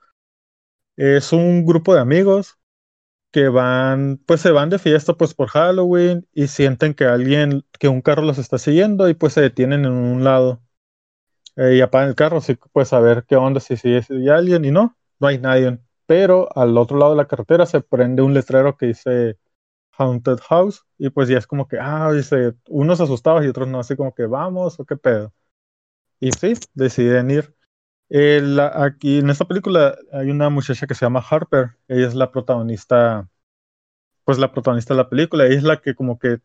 A: Es un grupo de amigos que van, pues se van de fiesta pues por Halloween y sienten que alguien, que un carro los está siguiendo y pues se detienen en un lado eh, y apagan el carro, así pues a ver qué onda, si sigue si, alguien y no, no hay nadie. Pero al otro lado de la carretera se prende un letrero que dice Haunted House y pues ya es como que, ah, dice, unos asustados y otros no, así como que vamos o qué pedo. Y sí, deciden ir. Eh, aquí en esta película hay una muchacha que se llama Harper. Ella es la protagonista, pues la protagonista de la película. Ella es la que como que,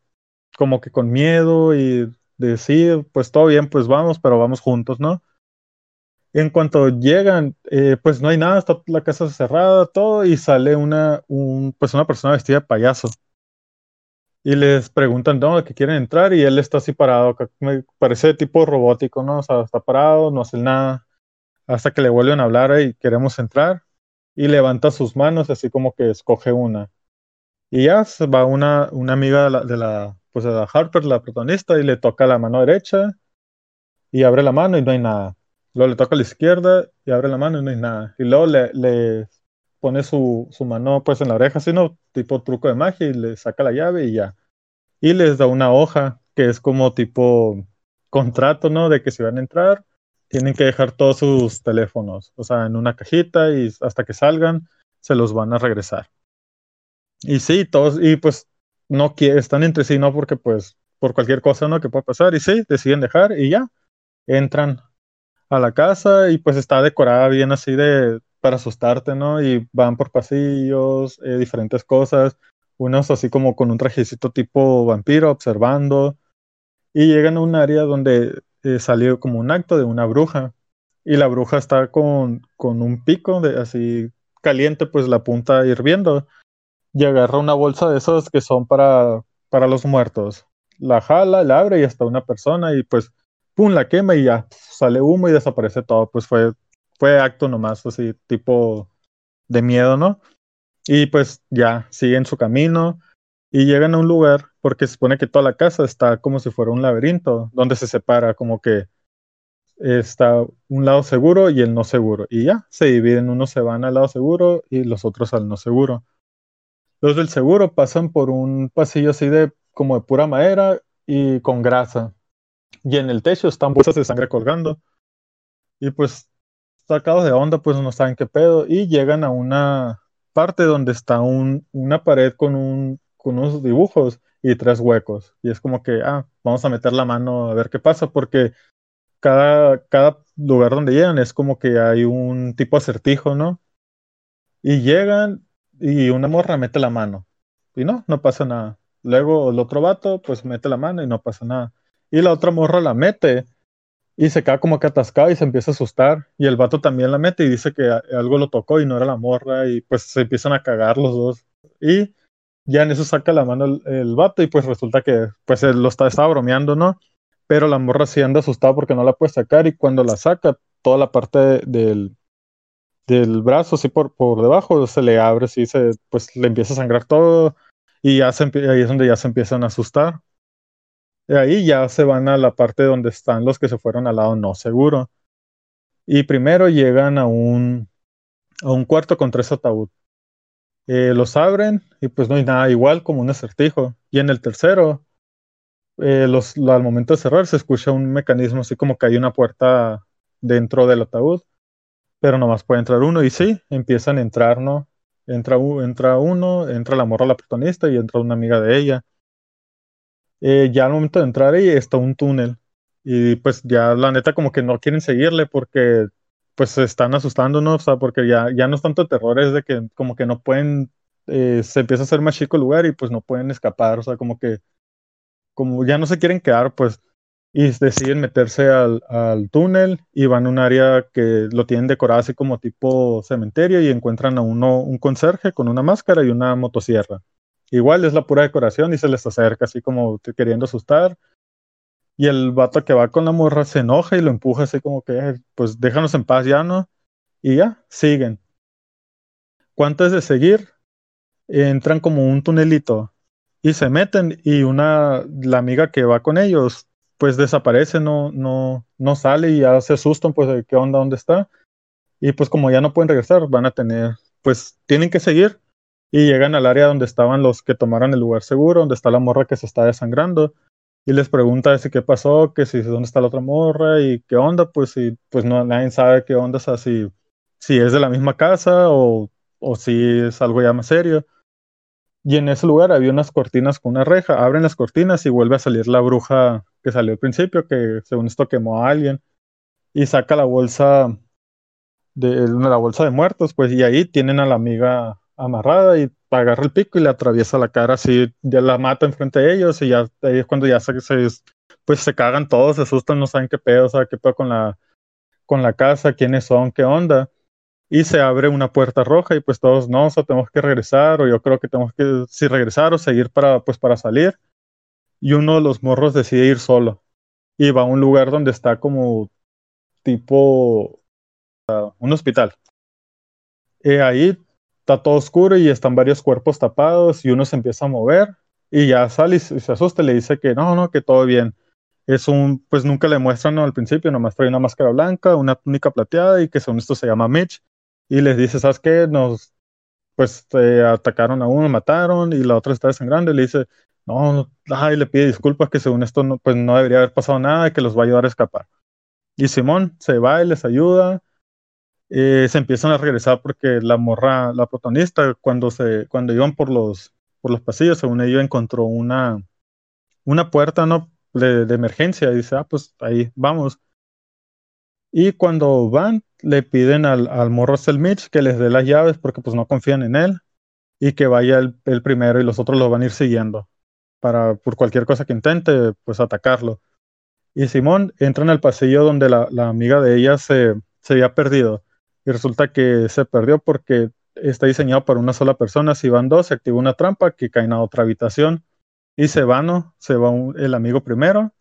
A: como que con miedo y decir, pues todo bien, pues vamos, pero vamos juntos, ¿no? En cuanto llegan, eh, pues no hay nada, está la casa cerrada, todo, y sale una, un, pues una persona vestida de payaso. Y les preguntan dónde que quieren entrar y él está así parado, me parece tipo robótico, ¿no? O sea, está parado, no hace nada hasta que le vuelven a hablar y queremos entrar y levanta sus manos así como que escoge una. Y ya se va una, una amiga de la, pues de la Harper, la protagonista, y le toca la mano derecha y abre la mano y no hay nada. Luego le toca la izquierda y abre la mano y no hay nada. Y luego le pone su, mano pues en la oreja, así no, tipo truco de magia y le saca la llave y ya. Y les da una hoja que es como tipo contrato, ¿no? De que si van a entrar, tienen que dejar todos sus teléfonos, o sea, en una cajita y hasta que salgan se los van a regresar. Y sí, todos, y pues no están entre sí, no porque pues por cualquier cosa, ¿no? Que pueda pasar, y sí, deciden dejar y ya, entran a la casa y pues está decorada bien así de, para asustarte, ¿no? Y van por pasillos, eh, diferentes cosas, unos así como con un trajecito tipo vampiro observando, y llegan a un área donde eh, salió como un acto de una bruja. Y la bruja está con, con un pico de así caliente, pues la punta hirviendo. Y agarra una bolsa de esos que son para, para los muertos. La jala, la abre y hasta una persona y pues, pum, la quema y ya sale humo y desaparece todo. Pues fue, fue acto nomás, así tipo de miedo, ¿no? Y pues ya siguen su camino y llegan a un lugar porque se supone que toda la casa está como si fuera un laberinto donde se separa como que está un lado seguro y el no seguro. Y ya se dividen unos se van al lado seguro y los otros al no seguro. Los del seguro pasan por un pasillo así de como de pura madera y con grasa. Y en el techo están bolsas de sangre colgando. Y pues sacados de onda pues no saben qué pedo y llegan a una parte donde está un, una pared con un con unos dibujos y tres huecos. Y es como que, ah, vamos a meter la mano a ver qué pasa, porque cada, cada lugar donde llegan es como que hay un tipo acertijo, ¿no? Y llegan y una morra mete la mano. Y no, no pasa nada. Luego el otro vato, pues mete la mano y no pasa nada. Y la otra morra la mete y se queda como que atascada y se empieza a asustar. Y el vato también la mete y dice que algo lo tocó y no era la morra. Y pues se empiezan a cagar los dos. Y ya en eso saca la mano el, vato y pues resulta que pues él lo está, estaba bromeando, ¿no? Pero la morra sí anda asustada porque no la puede sacar y cuando la saca, toda la parte del, del brazo, así por, por debajo, se le abre, sí, se, pues le empieza a sangrar todo y ya ahí es donde ya se empiezan a asustar. Y ahí ya se van a la parte donde están los que se fueron al lado no seguro. Y primero llegan a un, a un cuarto con tres ataúd. Eh, los abren y pues no hay nada igual como un acertijo. Y en el tercero, eh, los, al momento de cerrar se escucha un mecanismo así como que hay una puerta dentro del ataúd, pero nomás puede entrar uno y sí, empiezan a entrar, ¿no? Entra, entra uno, entra la morra la protagonista y entra una amiga de ella. Eh, ya al momento de entrar ahí está un túnel y pues ya la neta como que no quieren seguirle porque pues se están asustando, ¿no? O sea, porque ya, ya no es tanto terror, es de que como que no pueden, eh, se empieza a hacer más chico el lugar y pues no pueden escapar, o sea, como que, como ya no se quieren quedar, pues, y deciden meterse al, al, túnel y van a un área que lo tienen decorado así como tipo cementerio y encuentran a uno, un conserje con una máscara y una motosierra. Igual es la pura decoración y se les acerca así como queriendo asustar. Y el vato que va con la morra se enoja y lo empuja así como que, pues déjanos en paz ya, ¿no? Y ya, siguen. ¿Cuánto es de seguir? Entran como un tunelito y se meten y una, la amiga que va con ellos pues desaparece, no, no, no sale y ya se asustan, pues, de qué onda, dónde está. Y pues como ya no pueden regresar, van a tener, pues, tienen que seguir y llegan al área donde estaban los que tomaron el lugar seguro, donde está la morra que se está desangrando. Y les pregunta si qué pasó, que si dónde está la otra morra y qué onda, pues si pues no nadie sabe qué onda, o sea, si, si es de la misma casa o, o si es algo ya más serio. Y en ese lugar había unas cortinas con una reja. Abren las cortinas y vuelve a salir la bruja que salió al principio, que según esto quemó a alguien. Y saca la bolsa de la bolsa de muertos, pues, y ahí tienen a la amiga amarrada y agarra el pico y le atraviesa la cara así, ya la mata enfrente de ellos y ya ahí es cuando ya se, pues se cagan todos, se asustan, no saben qué pedo, o sea, qué pedo con la, con la casa, quiénes son, qué onda y se abre una puerta roja y pues todos, no, o tenemos que regresar o yo creo que tenemos que, si regresar o seguir para, pues para salir. Y uno de los morros decide ir solo y va a un lugar donde está como tipo uh, un hospital. Y ahí está todo oscuro y están varios cuerpos tapados y uno se empieza a mover y ya sale y se asusta y le dice que no, no, que todo bien. Es un, pues nunca le muestran al principio, nomás trae una máscara blanca, una túnica plateada y que según esto se llama Mitch y les dice, ¿sabes qué? Nos, pues atacaron a uno, mataron y la otra está desangrando y le dice, no, no ay, le pide disculpas que según esto no, pues no debería haber pasado nada y que los va a ayudar a escapar. Y Simón se va y les ayuda. Eh, se empiezan a regresar porque la morra, la protagonista, cuando se, cuando iban por los, por los pasillos, según ella encontró una, una puerta, ¿no? De, de emergencia y dice, ah, pues ahí vamos. Y cuando van, le piden al, al morro Mitch que les dé las llaves porque pues no confían en él y que vaya el, primero y los otros lo van a ir siguiendo para por cualquier cosa que intente pues atacarlo. Y Simón entra en el pasillo donde la, la amiga de ella se, se había perdido y resulta que se perdió porque está diseñado para una sola persona. Si van dos, se activa una trampa que cae en otra habitación y se van, ¿no? se va el amigo primero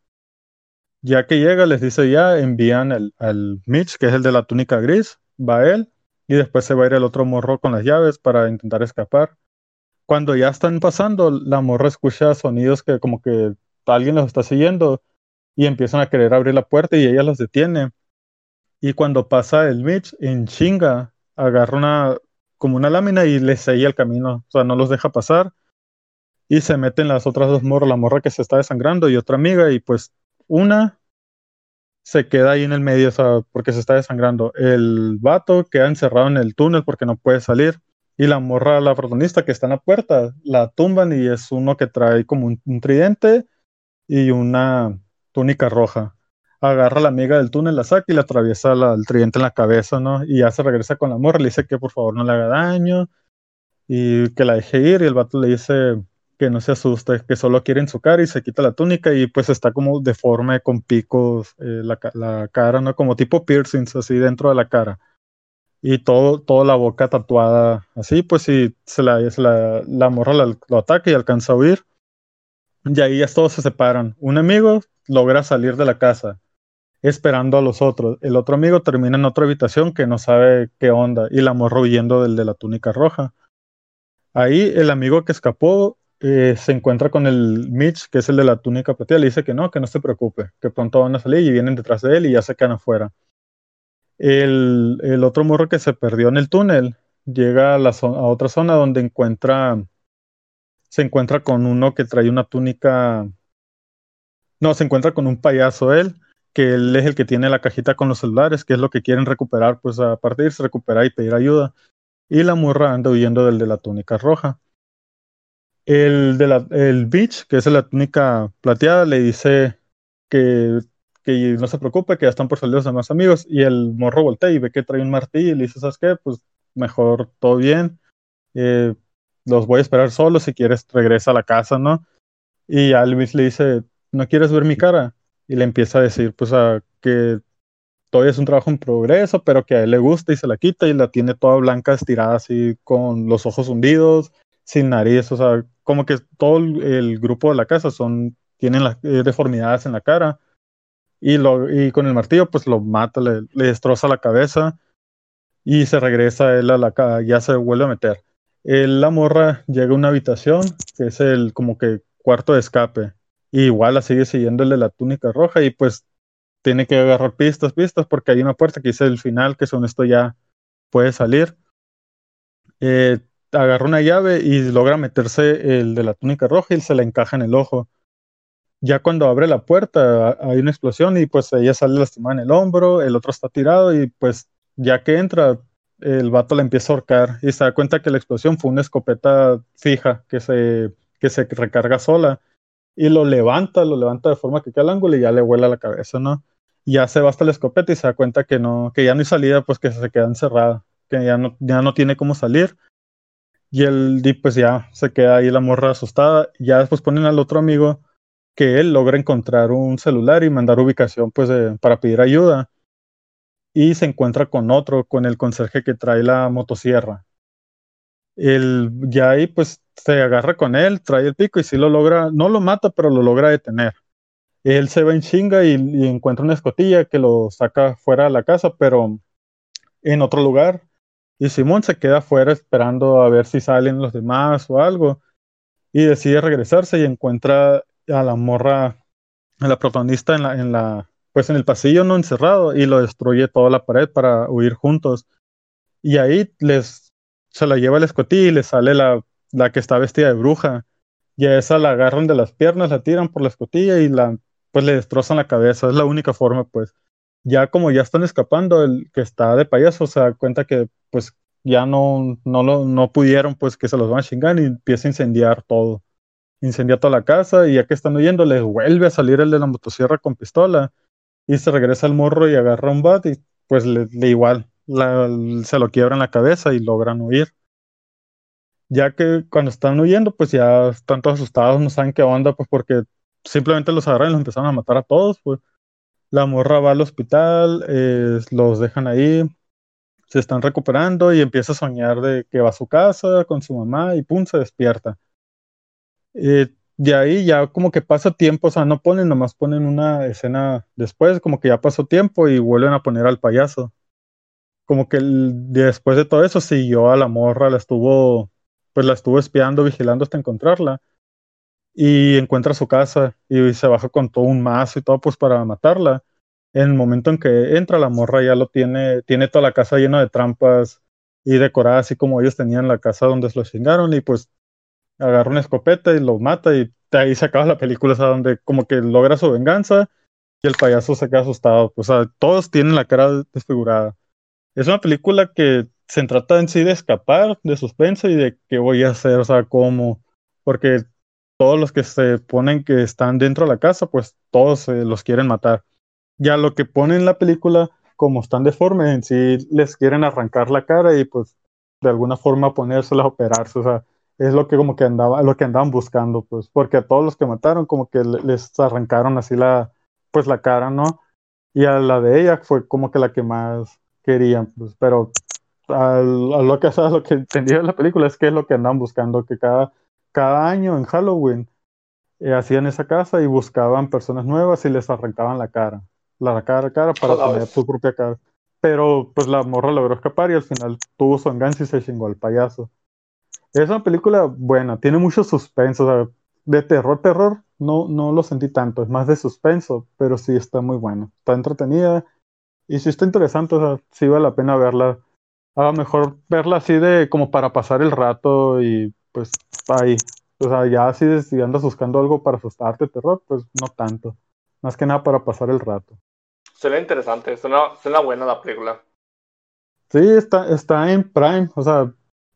A: ya que llega, les dice ya, envían al Mitch, que es el de la túnica gris, va él, y después se va a ir el otro morro con las llaves para intentar escapar. Cuando ya están pasando, la morra escucha sonidos que como que alguien los está siguiendo y empiezan a querer abrir la puerta y ella los detiene. Y cuando pasa el Mitch, en chinga, agarra una como una lámina y les sella el camino, o sea, no los deja pasar. Y se meten las otras dos morras, la morra que se está desangrando y otra amiga, y pues una se queda ahí en el medio, o sea, porque se está desangrando. El vato queda encerrado en el túnel porque no puede salir. Y la morra, la protagonista que está en la puerta, la tumban y es uno que trae como un, tridente y una túnica roja. Agarra a la amiga del túnel, la saca y le atraviesa el tridente en la cabeza, ¿no? Y ya se regresa con la morra, le dice que por favor no le haga daño y que la deje ir. Y el vato le dice, que no se asuste, que solo quiere en su cara y se quita la túnica y pues está como deforme con picos eh, la, la, cara, ¿no? Como tipo piercings así dentro de la cara. Y todo, toda la boca tatuada así, pues si se la, la, la morra lo ataca y alcanza a huir. Y ahí ya todos se separan. Un amigo logra salir de la casa esperando a los otros. El otro amigo termina en otra habitación que no sabe qué onda y la morra huyendo del de la túnica roja. Ahí el amigo que escapó eh, se encuentra con el Mitch, que es el de la túnica plateada, le dice que no, que no se preocupe, que pronto van a salir y vienen detrás de él y ya se quedan afuera. El, el otro morro que se perdió en el túnel llega a, la a otra zona donde encuentra, se encuentra con uno que trae una túnica, no, se encuentra con un payaso él, que él es el que tiene la cajita con los celulares, que es lo que quieren recuperar, pues a partir irse, recuperar y pedir ayuda. Y la morra anda huyendo del de la túnica roja. El de la, el Beach, que es la túnica plateada, le dice que, que no se preocupe, que ya están por salir los demás amigos. Y el morro voltea y ve que trae un martillo y le dice, ¿sabes qué? Pues mejor todo bien. Eh, los voy a esperar solo, si quieres regresa a la casa, ¿no? Y Alvis le dice, ¿no quieres ver mi cara? Y le empieza a decir, pues, a que todavía es un trabajo en progreso, pero que a él le gusta y se la quita y la tiene toda blanca estirada así con los ojos hundidos, sin nariz, o sea, como que todo el, grupo de la casa son, tienen las eh, deformidades en la cara y, lo, y con el martillo pues lo mata, le, destroza la cabeza y se regresa él a la casa, ya se vuelve a meter. la morra llega a una habitación que es el como que cuarto de escape. Igual la sigue siguiéndole la túnica roja y pues tiene que agarrar pistas, pistas, porque hay una puerta que dice el final, que son esto ya puede salir. Eh, agarra una llave y logra meterse el de la túnica roja y se la encaja en el ojo. Ya cuando abre la puerta hay una explosión y pues ella sale lastimada en el hombro, el otro está tirado y pues ya que entra el vato la empieza a ahorcar y se da cuenta que la explosión fue una escopeta fija que se, que se recarga sola y lo levanta, lo levanta de forma que queda al ángulo y ya le vuela la cabeza, ¿no? ya se va hasta la escopeta y se da cuenta que no, que ya no hay salida, pues que se queda encerrada, que ya no, ya no tiene cómo salir. Y el Deep pues ya se queda ahí la morra asustada. Ya después ponen al otro amigo que él logra encontrar un celular y mandar ubicación pues para pedir ayuda. Y se encuentra con otro, con el conserje que trae la motosierra. El, ya ahí pues se agarra con él, trae el pico y sí lo logra, no lo mata, pero lo logra detener. Él se va en chinga y, encuentra una escotilla que lo saca fuera de la casa, pero en otro lugar. Y Simón se queda afuera esperando a ver si salen los demás o algo. Y decide regresarse y encuentra a la morra, a la protagonista en la, en la, pues en el pasillo no encerrado y lo destruye toda la pared para huir juntos. Y ahí les se la lleva la escotilla y le sale la, la que está vestida de bruja. Y a esa la agarran de las piernas, la tiran por la escotilla y la pues le destrozan la cabeza, es la única forma, pues. Ya como ya están escapando, el que está de payaso se da cuenta que pues ya no, no, lo, no pudieron, pues que se los van a chingar y empieza a incendiar todo. Incendia toda la casa y ya que están huyendo, les vuelve a salir el de la motosierra con pistola y se regresa al morro y agarra un bat y pues le, igual se lo quiebran la cabeza y logran huir. Ya que cuando están huyendo, pues ya están todos asustados, no saben qué onda, pues porque simplemente los agarran y los empezaron a matar a todos, pues. La morra va al hospital, eh, los dejan ahí, se están recuperando y empieza a soñar de que va a su casa con su mamá y pum, se despierta. Eh, de ahí ya como que pasa tiempo, o sea, no ponen, nomás ponen una escena después, como que ya pasó tiempo y vuelven a poner al payaso. Como que después de todo eso siguió a la morra, la estuvo, pues la estuvo espiando, vigilando hasta encontrarla y encuentra su casa y se baja con todo un mazo y todo pues para matarla. En el momento en que entra la morra ya lo tiene, tiene toda la casa llena de trampas y decorada así como ellos tenían la casa donde se lo chingaron y pues agarra una escopeta y lo mata y de ahí se acaba la película, o sea, donde como que logra su venganza y el payaso se queda asustado. O sea, todos tienen la cara desfigurada. Es una película que se trata en sí de escapar, de suspenso y de qué voy a hacer, o sea, cómo, porque todos los que se ponen que están dentro de la casa, pues todos los quieren matar. Ya lo que ponen en la película, como están deformes, en sí les quieren arrancar la cara y pues de alguna forma ponérsela a operarse, o sea, es lo que como que andaba, lo que andaban buscando, pues, porque a todos los que mataron como que les arrancaron así la, pues la cara, ¿no? Y a la de ella fue como que la que más querían, pues, pero a, lo que, a lo que entendí de la película es que es lo que andaban buscando, que cada cada año en Halloween eh, hacían esa casa y buscaban personas nuevas y les arrancaban la cara, la cara, cara para tener su propia cara. Pero pues la morra logró escapar y al final tuvo su enganche y se chingó al payaso. Es una película buena, tiene mucho suspenso, de terror, terror, no, no lo sentí tanto, es más de suspenso, pero sí está muy bueno, está entretenida y sí está interesante, o sea, sí vale la pena verla. A lo mejor verla así de como para pasar el rato y pues ahí. O sea, ya si, andas buscando algo para asustarte, terror, pues no tanto. Más que nada para pasar el rato.
B: Suena interesante, suena, suena buena la película.
A: Sí, está, está en Prime, o sea,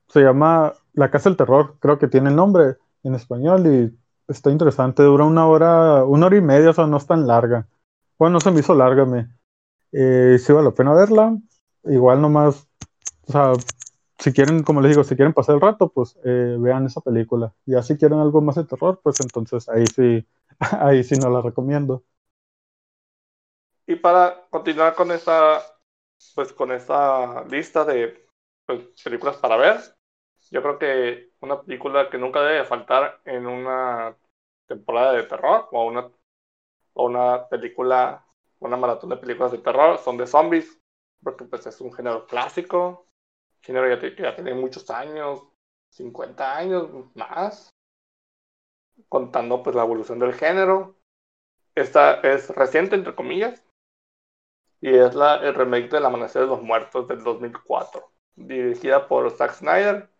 A: se llama La Casa del Terror, creo que tiene el nombre en español y está interesante, dura una hora, una hora y media, o sea, no es tan larga. Bueno, no se me hizo larga, me. Eh, sí vale la pena verla, igual nomás, o sea, si quieren, como les digo, si quieren pasar el rato, pues eh, vean esa película. Ya si quieren algo más de terror, pues entonces ahí sí, ahí sí no la recomiendo.
B: Y para continuar con esta, pues con esta lista de pues, películas para ver, yo creo que una película que nunca debe faltar en una temporada de terror o una, o una película, una maratón de películas de terror son de zombies, porque pues es un género clásico, género ya, ya tiene muchos años, 50 años más, contando pues la evolución del género. Esta es reciente, entre comillas, y es la, el remake de El Amanecer de los Muertos del 2004, dirigida por Zack Snyder.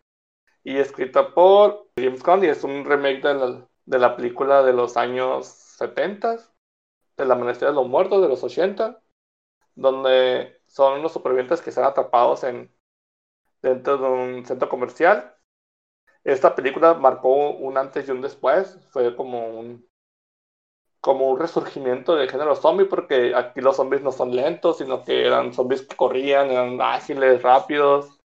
B: Y escrita por James Gunn, y es un remake de la, de la película de los años 70, El Amanecer de los Muertos de los 80, donde son los supervivientes que están atrapados en, dentro de un centro comercial. Esta película marcó un antes y un después, fue como un como un resurgimiento del género zombie, porque aquí los zombies no son lentos, sino que eran zombies que corrían, eran ágiles, rápidos,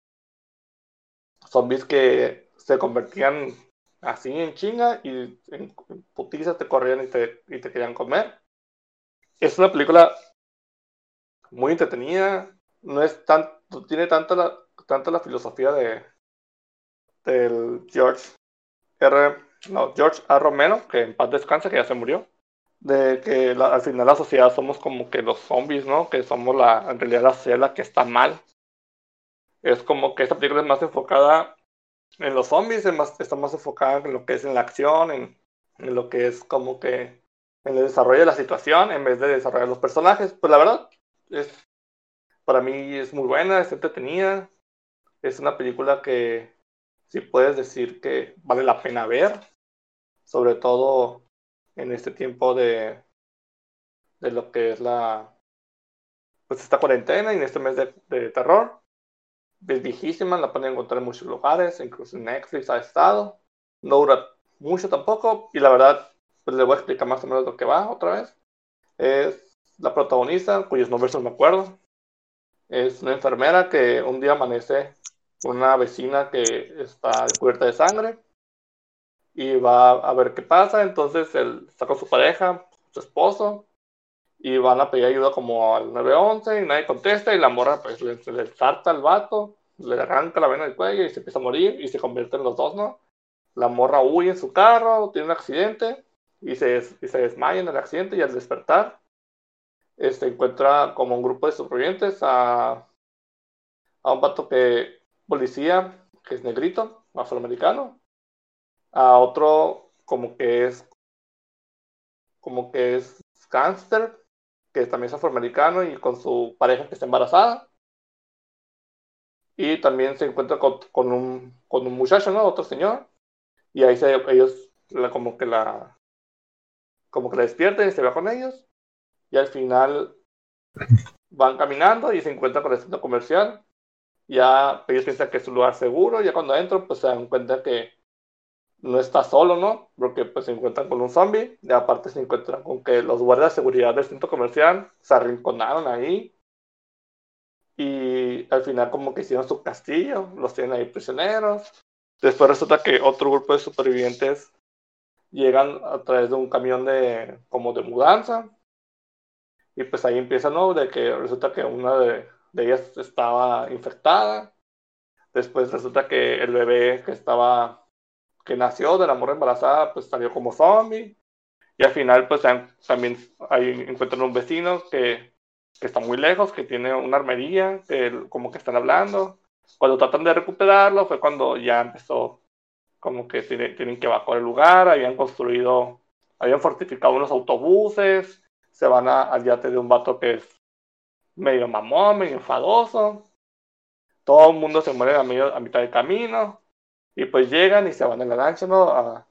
B: zombies que se convertían así en chinga y en putizas te corrían y te, y te querían comer. Es una película muy entretenida, no es tan, tiene tanta la, tanto la filosofía de del George R. No, George A. Romero, que en paz descansa, que ya se murió de que al final la sociedad somos como que los zombies, ¿no? Que somos la, en realidad la sociedad la que está mal. Es como que esta película es más enfocada en los zombies, más, está más enfocada en lo que es en la acción, en, en, lo que es como que en el desarrollo de la situación, en vez de desarrollar los personajes. Pues la verdad, es, para mí es muy buena, es entretenida. Es una película que sí puedes decir que vale la pena ver, sobre todo en este tiempo de, de lo que es la pues esta cuarentena y en este mes de, de terror. Es viejísima, la pueden encontrar en muchos lugares, incluso en Netflix ha estado. No dura mucho tampoco, y la verdad, pues le voy a explicar más o menos lo que va otra vez. Es la protagonista, cuyos nombres no me acuerdo. Es una enfermera que un día amanece una vecina que está cubierta de sangre y va a ver qué pasa. Entonces él está con su pareja, su esposo, y van a pedir ayuda como al 911 y nadie contesta y la morra pues le, le salta al vato, le arranca la vena del cuello y se empieza a morir y se convierte en los dos, ¿no? La morra huye en su carro, tiene un accidente y se, y se desmaya en el accidente y al despertar este, encuentra como un grupo de supervivientes a, a un vato que policía que es negrito, afroamericano, a otro como que es como que es gangster, que también es afroamericano y con su pareja que está embarazada. Y también se encuentra con, con, un, con un muchacho, ¿no? Otro señor. Y ahí se, ellos como que la como que la despiertan y se va con ellos. Y al final van caminando y se encuentran con el centro comercial. Ya ellos piensan que es un lugar seguro. Ya cuando entran, pues se dan cuenta que no está solo, ¿no? Porque pues se encuentran con un zombie y aparte se encuentran con que los guardias de seguridad del centro comercial se arrinconaron ahí y al final como que hicieron su castillo, los tienen ahí prisioneros. Después resulta que otro grupo de supervivientes llegan a través de un camión de como de mudanza y pues ahí empieza, ¿no? De que resulta que una de, de ellas estaba infectada. Después resulta que el bebé que estaba que nació de la morra embarazada, pues salió como zombie. Y al final, pues también ahí encuentran un vecino que, que está muy lejos, que tiene una armería, que como que están hablando. Cuando tratan de recuperarlo fue cuando ya empezó, como que tienen que evacuar el lugar, habían construido, habían fortificado unos autobuses, se van a, al yate de un vato que es medio mamón, medio enfadoso. Todo el mundo se muere a, medio, a mitad del camino y pues llegan y se van en la lancha, ¿no? A,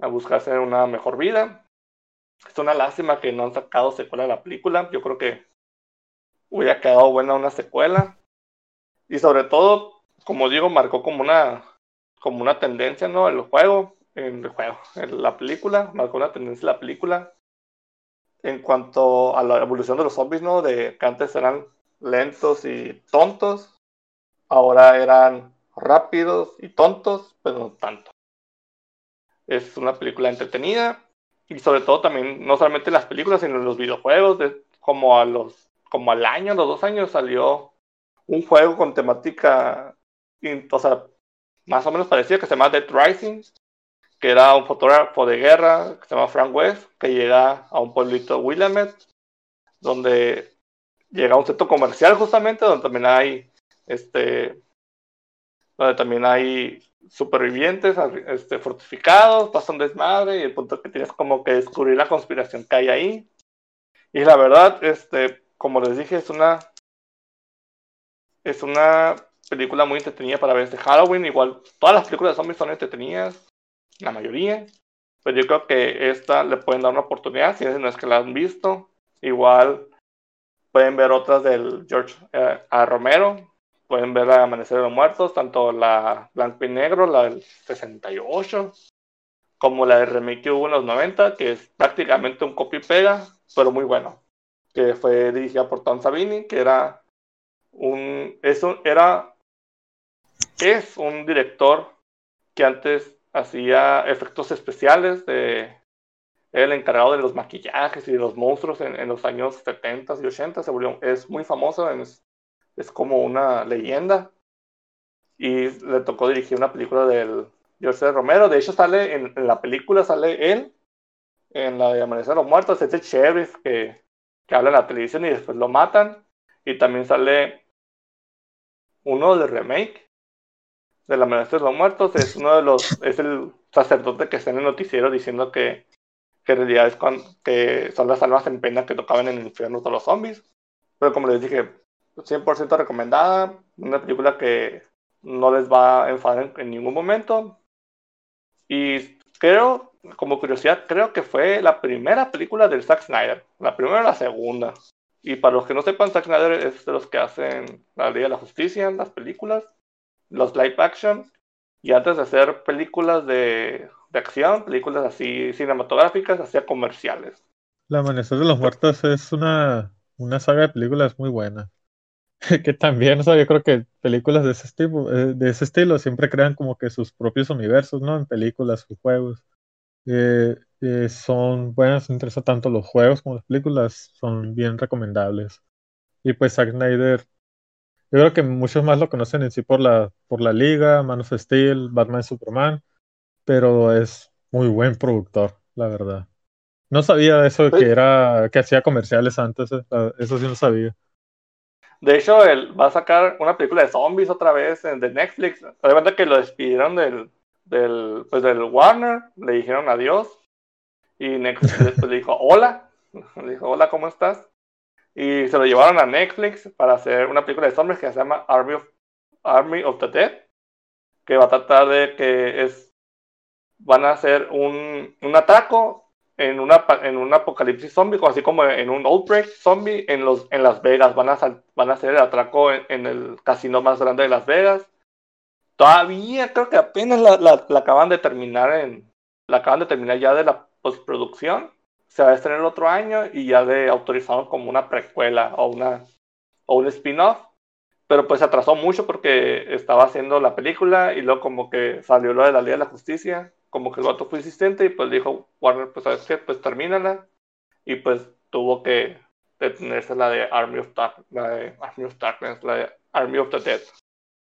B: a buscarse una mejor vida. Es una lástima que no han sacado secuela de la película. Yo creo que hubiera quedado buena una secuela. Y sobre todo, como digo, marcó como una, como una tendencia, ¿no? El juego, en el juego, en la película, marcó una tendencia la película. En cuanto a la evolución de los zombies, ¿no? De que antes eran lentos y tontos, ahora eran rápidos y tontos, pero no tanto. Es una película entretenida y sobre todo también, no solamente las películas, sino los videojuegos, como a los, como al año, los dos años salió un juego con temática, o sea, más o menos parecido que se llama Dead Rising, era un fotógrafo de guerra que se llama Frank West, que llega a un pueblito Willamette, donde llega a un centro comercial justamente, donde también hay este donde también hay supervivientes este, fortificados, pasa un desmadre y el punto que tienes como que descubrir la conspiración que hay ahí. Y la verdad, este, como les dije, es una es una película muy entretenida para ver este Halloween. Igual todas las películas de zombies son entretenidas, la mayoría. Pero yo creo que esta le pueden dar una oportunidad si no es que la han visto. Igual pueden ver otras del George eh, a Romero, pueden ver la Amanecer de los Muertos, tanto la blanco y negro, la del 68, como la de remake que hubo en los 90, que es prácticamente un copy pega, pero muy bueno, que fue dirigida por Tom Savini, que era un, es era, es un director que antes hacía efectos especiales de el encargado de los maquillajes y de los monstruos en, los años 70 y 80 se volvió, es muy famoso en, es como una leyenda. Y le tocó dirigir una película del George Romero. De hecho, sale en, la película, sale él, en la de Amanecer de los Muertos, ese sheriff que, que habla en la televisión y después lo matan. Y también sale uno del remake de la Amanecer de los Muertos. Es uno de los, es el sacerdote que está en el noticiero diciendo que, que en realidad es que son las almas en pena que tocaban en el infierno todos los zombies. Pero como les dije, 100% recomendada, una película que no les va a enfadar en, ningún momento. Y creo, como curiosidad, creo que fue la primera película del Zack Snyder, la primera y la segunda. Y para los que no sepan, Zack Snyder es de los que hacen la Ley de la Justicia, las películas, los live action. Y antes de hacer películas de, de acción, películas así cinematográficas, hacía comerciales.
A: La Amanecer de los Muertos es una, una saga de películas muy buena. que también, o sea, yo creo que películas de ese, tipo, eh, de ese estilo siempre crean como que sus propios universos, ¿no? En películas o juegos. Eh, eh, son buenas, interesa tanto los juegos como las películas, son bien recomendables. Y pues Zack Snyder, yo creo que muchos más lo conocen en sí por la, por la Liga, Man of Steel, Batman Superman, pero es muy buen productor, la verdad. No sabía eso de que era, que hacía comerciales antes, eso sí no sabía.
B: De hecho, él va a sacar una película de zombies otra vez de Netflix. Además que lo despidieron del, del, pues del Warner, le dijeron adiós. Y Netflix después le dijo, hola. Le dijo, hola, ¿cómo estás? Y se lo llevaron a Netflix para hacer una película de zombies que se llama Army of, Army of the Dead. Que va a tratar de que es, van a hacer un, un ataco en, una, en un apocalipsis zombie, así como en un outbreak zombie en, los, en Las Vegas. Van a, van a hacer el atraco en, el casino más grande de Las Vegas. Todavía creo que apenas la, la, acaban de terminar en, la acaban de terminar ya de la postproducción. Se va a estrenar el otro año y ya de autorizaron como una precuela o una o un spin-off. Pero pues se atrasó mucho porque estaba haciendo la película y luego como que salió lo de la Ley de la Justicia como que el vato fue insistente y pues dijo Warner, pues sabes qué, pues termínala. Y pues tuvo que detenerse la de Army of, Dark, la de Army of Darkness, la de Army of the Dead.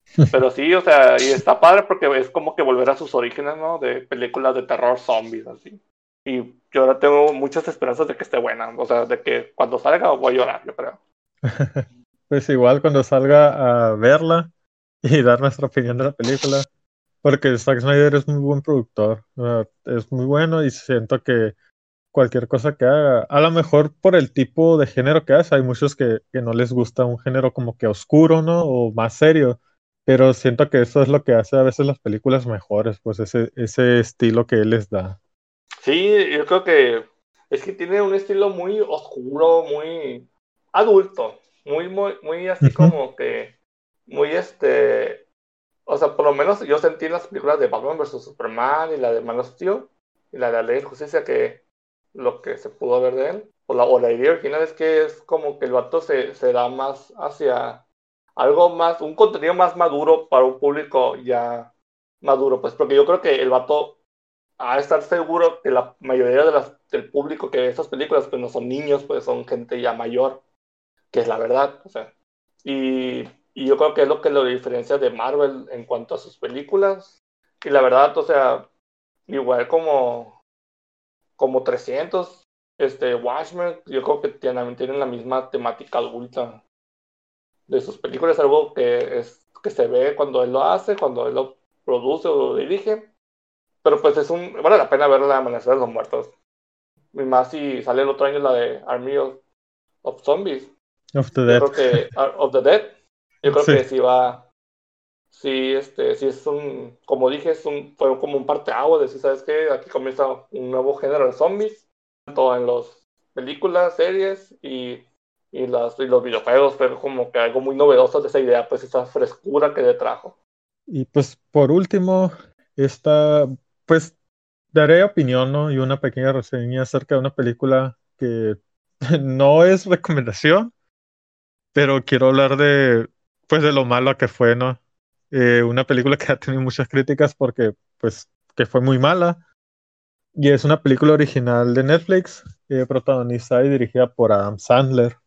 B: Pero sí, o sea, y está padre porque es como que volver a sus orígenes, ¿no? De películas de terror zombies, así. Y yo ahora tengo muchas esperanzas de que esté buena, o sea, de que cuando salga voy a llorar, yo creo.
A: pues igual cuando salga a verla y dar nuestra opinión de la película, porque Zack Snyder es muy buen productor, es muy bueno y siento que cualquier cosa que haga, a lo mejor por el tipo de género que hace, hay muchos que, no les gusta un género como que oscuro, ¿no? O más serio, pero siento que eso es lo que hace a veces las películas mejores, pues ese, ese estilo que él les da.
B: Sí, yo creo que es que tiene un estilo muy oscuro, muy adulto, muy, muy, muy así como que, muy este, o sea, por lo menos yo sentí en las películas de Batman vs. Superman y la de Man of Steel y la de la Ley de Justicia que lo que se pudo ver de él, o la, o la idea original es que es como que el vato se, se da más hacia algo más, un contenido más maduro para un público ya maduro, pues porque yo creo que el vato a estar seguro que la mayoría de las, del público que ve estas películas pues no son niños, pues son gente ya mayor, que es la verdad, o sea. Y, y yo creo que es lo que lo diferencia de Marvel en cuanto a sus películas. Y la verdad, o sea, igual como, como 300, este, Watchmen, yo creo que tienen, tienen la misma temática adulta de sus películas, algo que, es, que se ve cuando él lo hace, cuando él lo produce o lo dirige. Pero pues es un, vale la pena ver la Amanecer de los Muertos. Y más si sale el otro año la de Army of, Zombies.
A: Of the Dead.
B: Yo creo que, ah, of the Dead. Yo creo que sí va, sí, este, sí es un, como dije, es un, fue como un parteaguas de decir, ¿sabes qué? Aquí comienza un nuevo género de zombies, tanto en las películas, series y, y, las, y los videojuegos, pero como que algo muy novedoso de esa idea, pues esa frescura que le trajo.
A: Y pues por último, esta, pues daré opinión ¿no? y una pequeña reseña acerca de una película que no es recomendación, pero quiero hablar de, pues de lo malo que fue, ¿no? Eh, una película que ha tenido muchas críticas porque, pues, que fue muy mala. Y es una película original de Netflix, eh, protagonizada y dirigida por Adam Sandler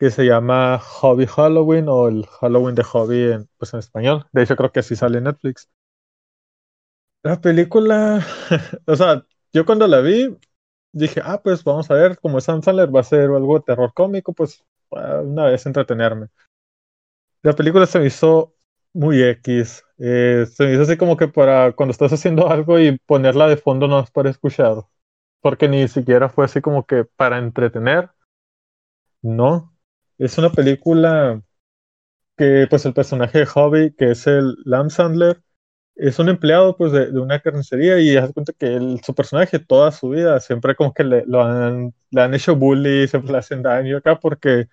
A: que se llama Hobby Halloween o el Halloween de Hobby en, pues en español. De hecho, creo que así sale Netflix. La película, o sea, yo cuando la vi, dije, ah, pues vamos a ver, como Sam Sandler, va a ser algo de terror cómico, pues una vez entretenerme. La película se me hizo muy X. Eh, se me hizo así como que para cuando estás haciendo algo y ponerla de fondo no es para escuchar. Porque ni siquiera fue así como que para entretener. No. Es una película que pues el personaje de Hobby, que es el Lam Sandler, es un empleado pues de, una carnicería y hace cuenta que el, su personaje toda su vida siempre como que le, lo han, le han hecho bully, siempre le hacen daño acá porque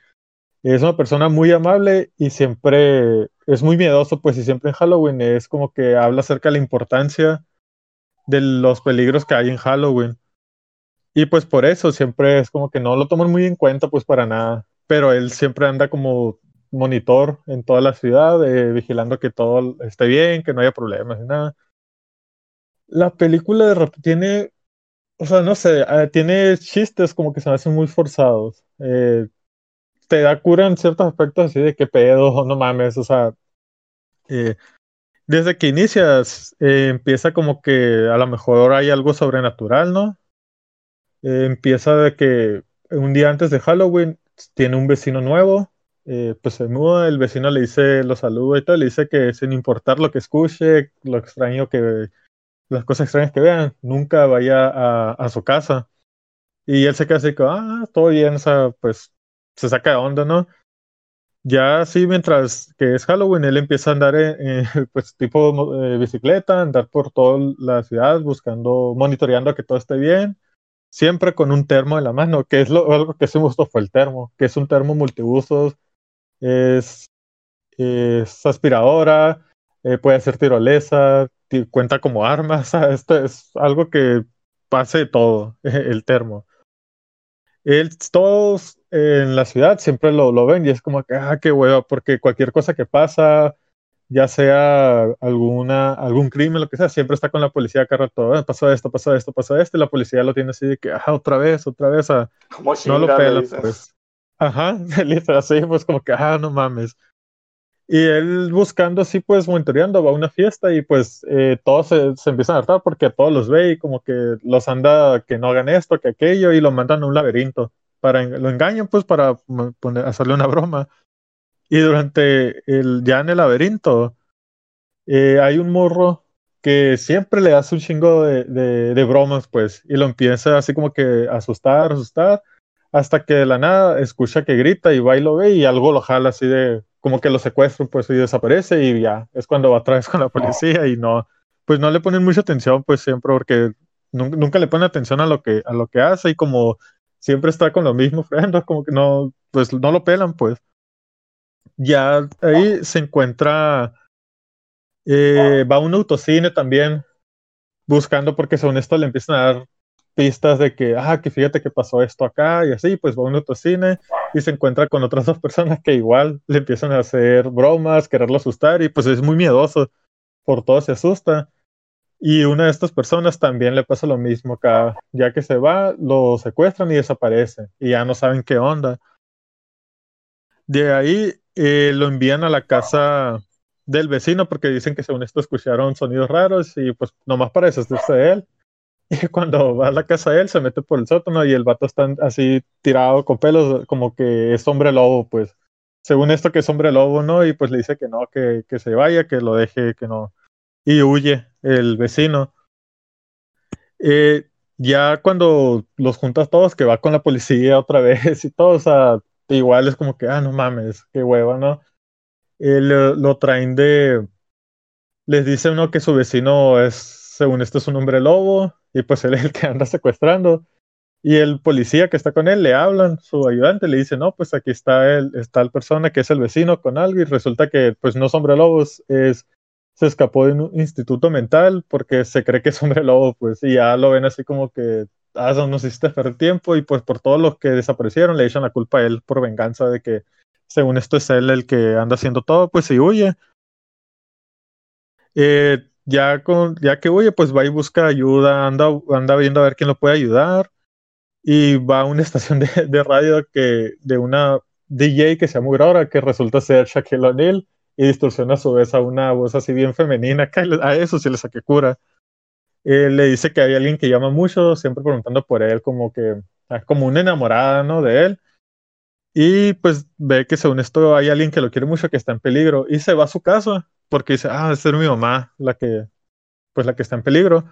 A: es una persona muy amable y siempre es muy miedoso pues y siempre en Halloween es como que habla acerca de la importancia de los peligros que hay en Halloween. Y pues por eso siempre es como que no lo toman muy en cuenta pues para nada pero él siempre anda como monitor en toda la ciudad, eh, vigilando que todo esté bien, que no haya problemas ni nada. La película de tiene, o sea, no sé, eh, tiene chistes como que se me hacen muy forzados. Eh, te da cura en ciertos aspectos así de que pedo, no mames, o sea, desde que inicias empieza como que a lo mejor hay algo sobrenatural, ¿no? empieza de que un día antes de Halloween tiene un vecino nuevo, eh, pues se muda, el vecino le dice, lo saluda y todo, le dice que sin importar lo que escuche, lo extraño que, las cosas extrañas que vean, nunca vaya a, su casa. Y él se queda así, como, ah, todo bien, pues se saca de onda, ¿no? Ya así, mientras que es Halloween, él empieza a andar, en, pues tipo eh, bicicleta, andar por toda la ciudad buscando, monitoreando que todo esté bien siempre con un termo en la mano, que es lo, algo que se me gustó fue el termo, que es un termo multiusos, es, es aspiradora, eh, puede ser tirolesa, cuenta como armas, esto es algo que pase todo, el termo. Él, todos en la ciudad siempre lo, lo ven y es como que, ah, qué hueva, porque cualquier cosa que pasa, ya sea alguna, algún crimen, lo que sea, siempre está con la policía acá rato, ah, pasó esto, pasó esto, pasó esto, y la policía lo tiene así de que, ah, otra vez, otra vez, ah, no lo pela, pues. Ajá, literal, así, pues como que, ah, no mames. Y él buscando así, pues monitoreando, va a una fiesta y pues eh, todos se, se, empiezan a hartar porque todos los ve y como que los anda que no hagan esto, que aquello y lo mandan a un laberinto. Para, lo engañan pues para poner, hacerle una broma. Y durante el, ya en el laberinto, eh, hay un morro que siempre le hace un chingo de, de, bromas, pues, y lo empieza así como que asustar, asustar, hasta que de la nada escucha que grita y va y lo ve y algo lo jala así de, como que lo secuestra, pues, y desaparece y ya, es cuando va otra vez con la policía y no, pues no le ponen mucha atención, pues, siempre, porque nunca, nunca le ponen atención a lo que, a lo que hace y como siempre está con lo mismo, como que no, pues, no lo pelan, pues. Ya ahí se encuentra, eh, va a un autocine también, buscando porque según esto le empiezan a dar pistas de que, ah, que fíjate que pasó esto acá y así, pues va a un autocine y se encuentra con otras dos personas que igual le empiezan a hacer bromas, quererlo asustar y pues es muy miedoso, por todo se asusta. Y una de estas personas también le pasa lo mismo acá, ya que se va, lo secuestran y desaparece, y ya no saben qué onda. De ahí eh, lo envían a la casa del vecino porque dicen que según esto escucharon sonidos raros y pues nomás para deshacerse de él. Y cuando va a la casa de él se mete por el sótano y el vato está así tirado con pelos como que es hombre lobo, pues según esto que es hombre lobo, ¿no? Y pues le dice que no, que, que se vaya, que lo deje, que no. Y huye el vecino. Eh, ya cuando los juntas todos, que va con la policía otra vez y todo, o sea, igual es como que, ah, no mames, qué hueva, ¿no? Eh, lo, traen de, les dice uno que su vecino es, según esto, es un hombre lobo, y pues él es el que anda secuestrando. Y el policía que está con él le hablan, su ayudante le dice, no, pues aquí está él, está el persona que es el vecino con algo, y resulta que pues no es hombre lobo, es, se escapó de un instituto mental porque se cree que es hombre lobo, pues, y ya lo ven así como que, ah, nos hiciste perder tiempo, y pues por todos los que desaparecieron le echan la culpa a él por venganza de que según esto es él el que anda haciendo todo, pues si huye. Eh, ya, con, ya que huye, pues va y busca ayuda, anda, anda viendo a ver quién lo puede ayudar. Y va a una estación de, radio que, de una DJ que se llama Aurora, que resulta ser Shaquille O'Neal, y distorsiona a su vez a una voz así bien femenina. A eso sí le saque cura. Eh, le dice que hay alguien que llama mucho, siempre preguntando por él, como que, ah, como una enamorada, ¿no? De él y pues ve que según esto hay alguien que lo quiere mucho que está en peligro y se va a su casa porque dice, ah, es mi mamá la que, pues la que está en peligro.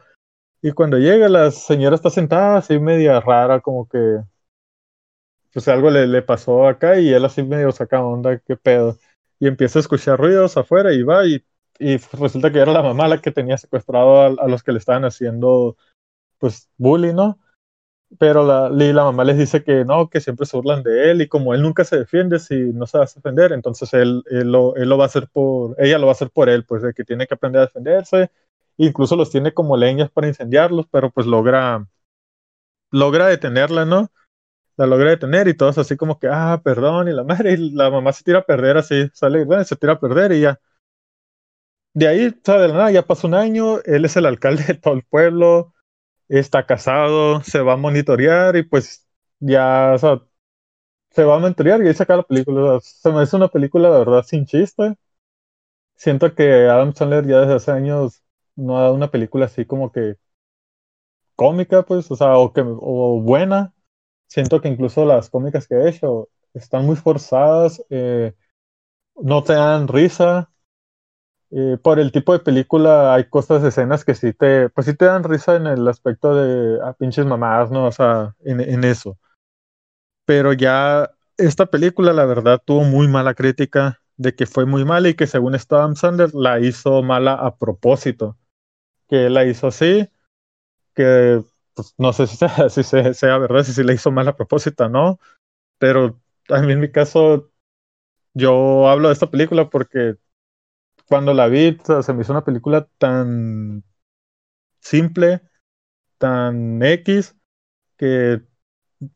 A: Y cuando llega la señora está sentada así media rara, como que pues algo le, le pasó acá y él así medio saca onda, qué pedo. Y empieza a escuchar ruidos afuera y va y, y resulta que era la mamá la que tenía secuestrado a, a los que le estaban haciendo pues bullying, ¿no? Pero la, la mamá les dice que no, que siempre se burlan de él y como él nunca se defiende si no se a defender, entonces él, él, lo, él lo va a hacer por, ella lo va a hacer por él, pues de que tiene que aprender a defenderse, incluso los tiene como leñas para incendiarlos, pero pues logra, logra detenerla, ¿no? La logra detener y todos así como que, ah, perdón, y la madre, y la mamá se tira a perder así, sale, bueno, se tira a perder y ya. De ahí, sea, de la nada, ya pasó un año, él es el alcalde de todo el pueblo, está casado, se va a monitorear y pues ya, o sea, se va a monitorear y ahí saca la película. se me hace una película, de verdad, sin chiste. Siento que Adam Sandler ya desde hace años no ha dado una película así como que cómica, pues, o sea, o, que, o buena. Siento que incluso las cómicas que ha hecho están muy forzadas, eh, no te dan risa, eh, por el tipo de película hay cosas, escenas que sí te, pues sí te dan risa en el aspecto de a ah, pinches mamadas, ¿no? O sea, en, en, eso. Pero ya esta película, la verdad, tuvo muy mala crítica de que fue muy mala y que según Adam Sanders la hizo mala a propósito. Que la hizo así, que pues, no sé si sea, si sea, verdad, si, si la hizo mal a propósito no, pero a mí en mi caso, yo hablo de esta película porque cuando la vi, se me hizo una película tan simple, tan X, que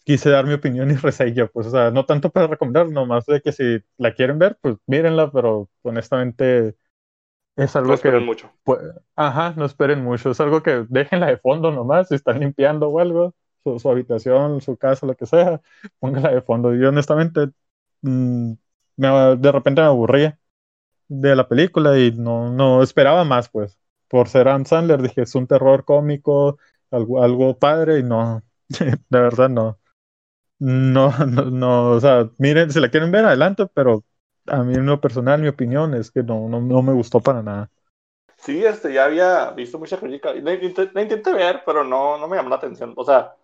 A: quise dar mi opinión y reseña, pues, o sea, no tanto para recomendar, nomás de que si la quieren ver, pues mírenla, pero honestamente es algo
B: no esperen
A: que...
B: mucho.
A: Pues, ajá, no esperen mucho, es algo que déjenla de fondo nomás, si están limpiando o algo, su, habitación, su casa, lo que sea, póngala de fondo. Y honestamente, mm, de repente me aburría de la película y no, no esperaba más, pues. Por ser Ann Sandler, dije, es un terror cómico, algo, algo padre y no, de verdad no. No, no, no, o sea, miren, si la quieren ver adelante, pero a mí en lo personal, mi opinión es que no, no, no me gustó para nada.
B: Sí, este, ya había visto mucha crítica, la intenté, intenté, ver, pero no, no me llamó la atención, o sea,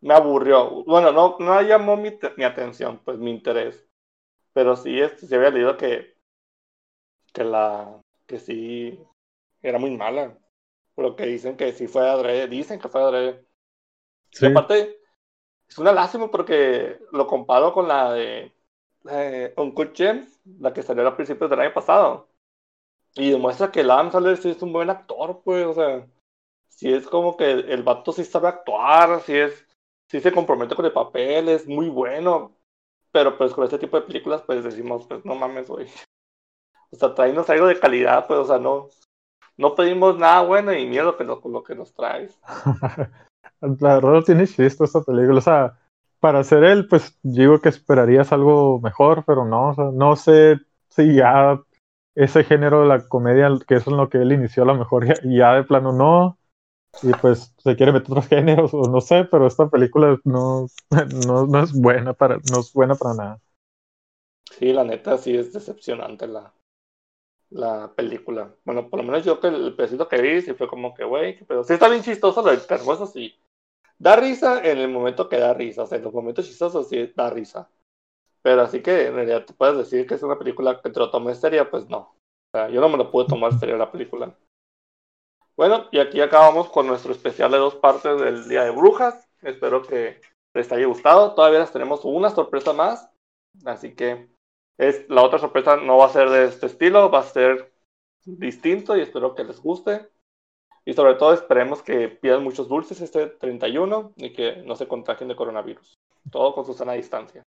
B: me aburrió. Bueno, no, no llamó mi, mi atención, pues mi interés. Pero sí, este, se había leído que que la que sí era muy mala. Pero que dicen que sí fue adrede, dicen que fue adrede. Sí. Y aparte, es una lástima porque lo comparo con la de eh, Uncle James, la que salió a principios del año pasado. Y demuestra que Adam Sandler sí es un buen actor, pues, o sea, si es como que el, vato sí sabe actuar, si es, sí se compromete con el papel, es muy bueno. Pero pues con este tipo de películas, pues decimos, pues no mames, güey. O sea, traernos algo de calidad, pues, o sea, no. no pedimos nada bueno y miedo que con lo que nos traes.
A: La verdad no tiene chiste esta película. O sea, para ser él, pues digo que esperarías algo mejor, pero no, o sea, no sé si ya ese género de la comedia, que es lo que él inició a lo mejor, ya, ya de plano no. Y pues se quiere meter otros géneros, o no sé, pero esta película no, no, no es buena para, no es buena para nada.
B: Sí, la neta sí es decepcionante la, la película. Bueno, por lo menos yo que el pedacito que vi, sí fue como que, güey, pero sí está bien chistoso lo del eso sí. Da risa en el momento que da risa, o sea, en los momentos chistosos sí da risa. Pero así que en realidad te puedes decir que es una película que te lo tomes seria, pues no. O sea, yo no me lo pude tomar seria la película. Bueno, y aquí acabamos con nuestro especial de dos partes del Día de Brujas. Espero que les haya gustado. Todavía les tenemos una sorpresa más. Así que es, la otra sorpresa no va a ser de este estilo, va a ser distinto y espero que les guste. Y sobre todo esperemos que pidan muchos dulces este 31 y que no se contagien de coronavirus. Todo con su sana distancia.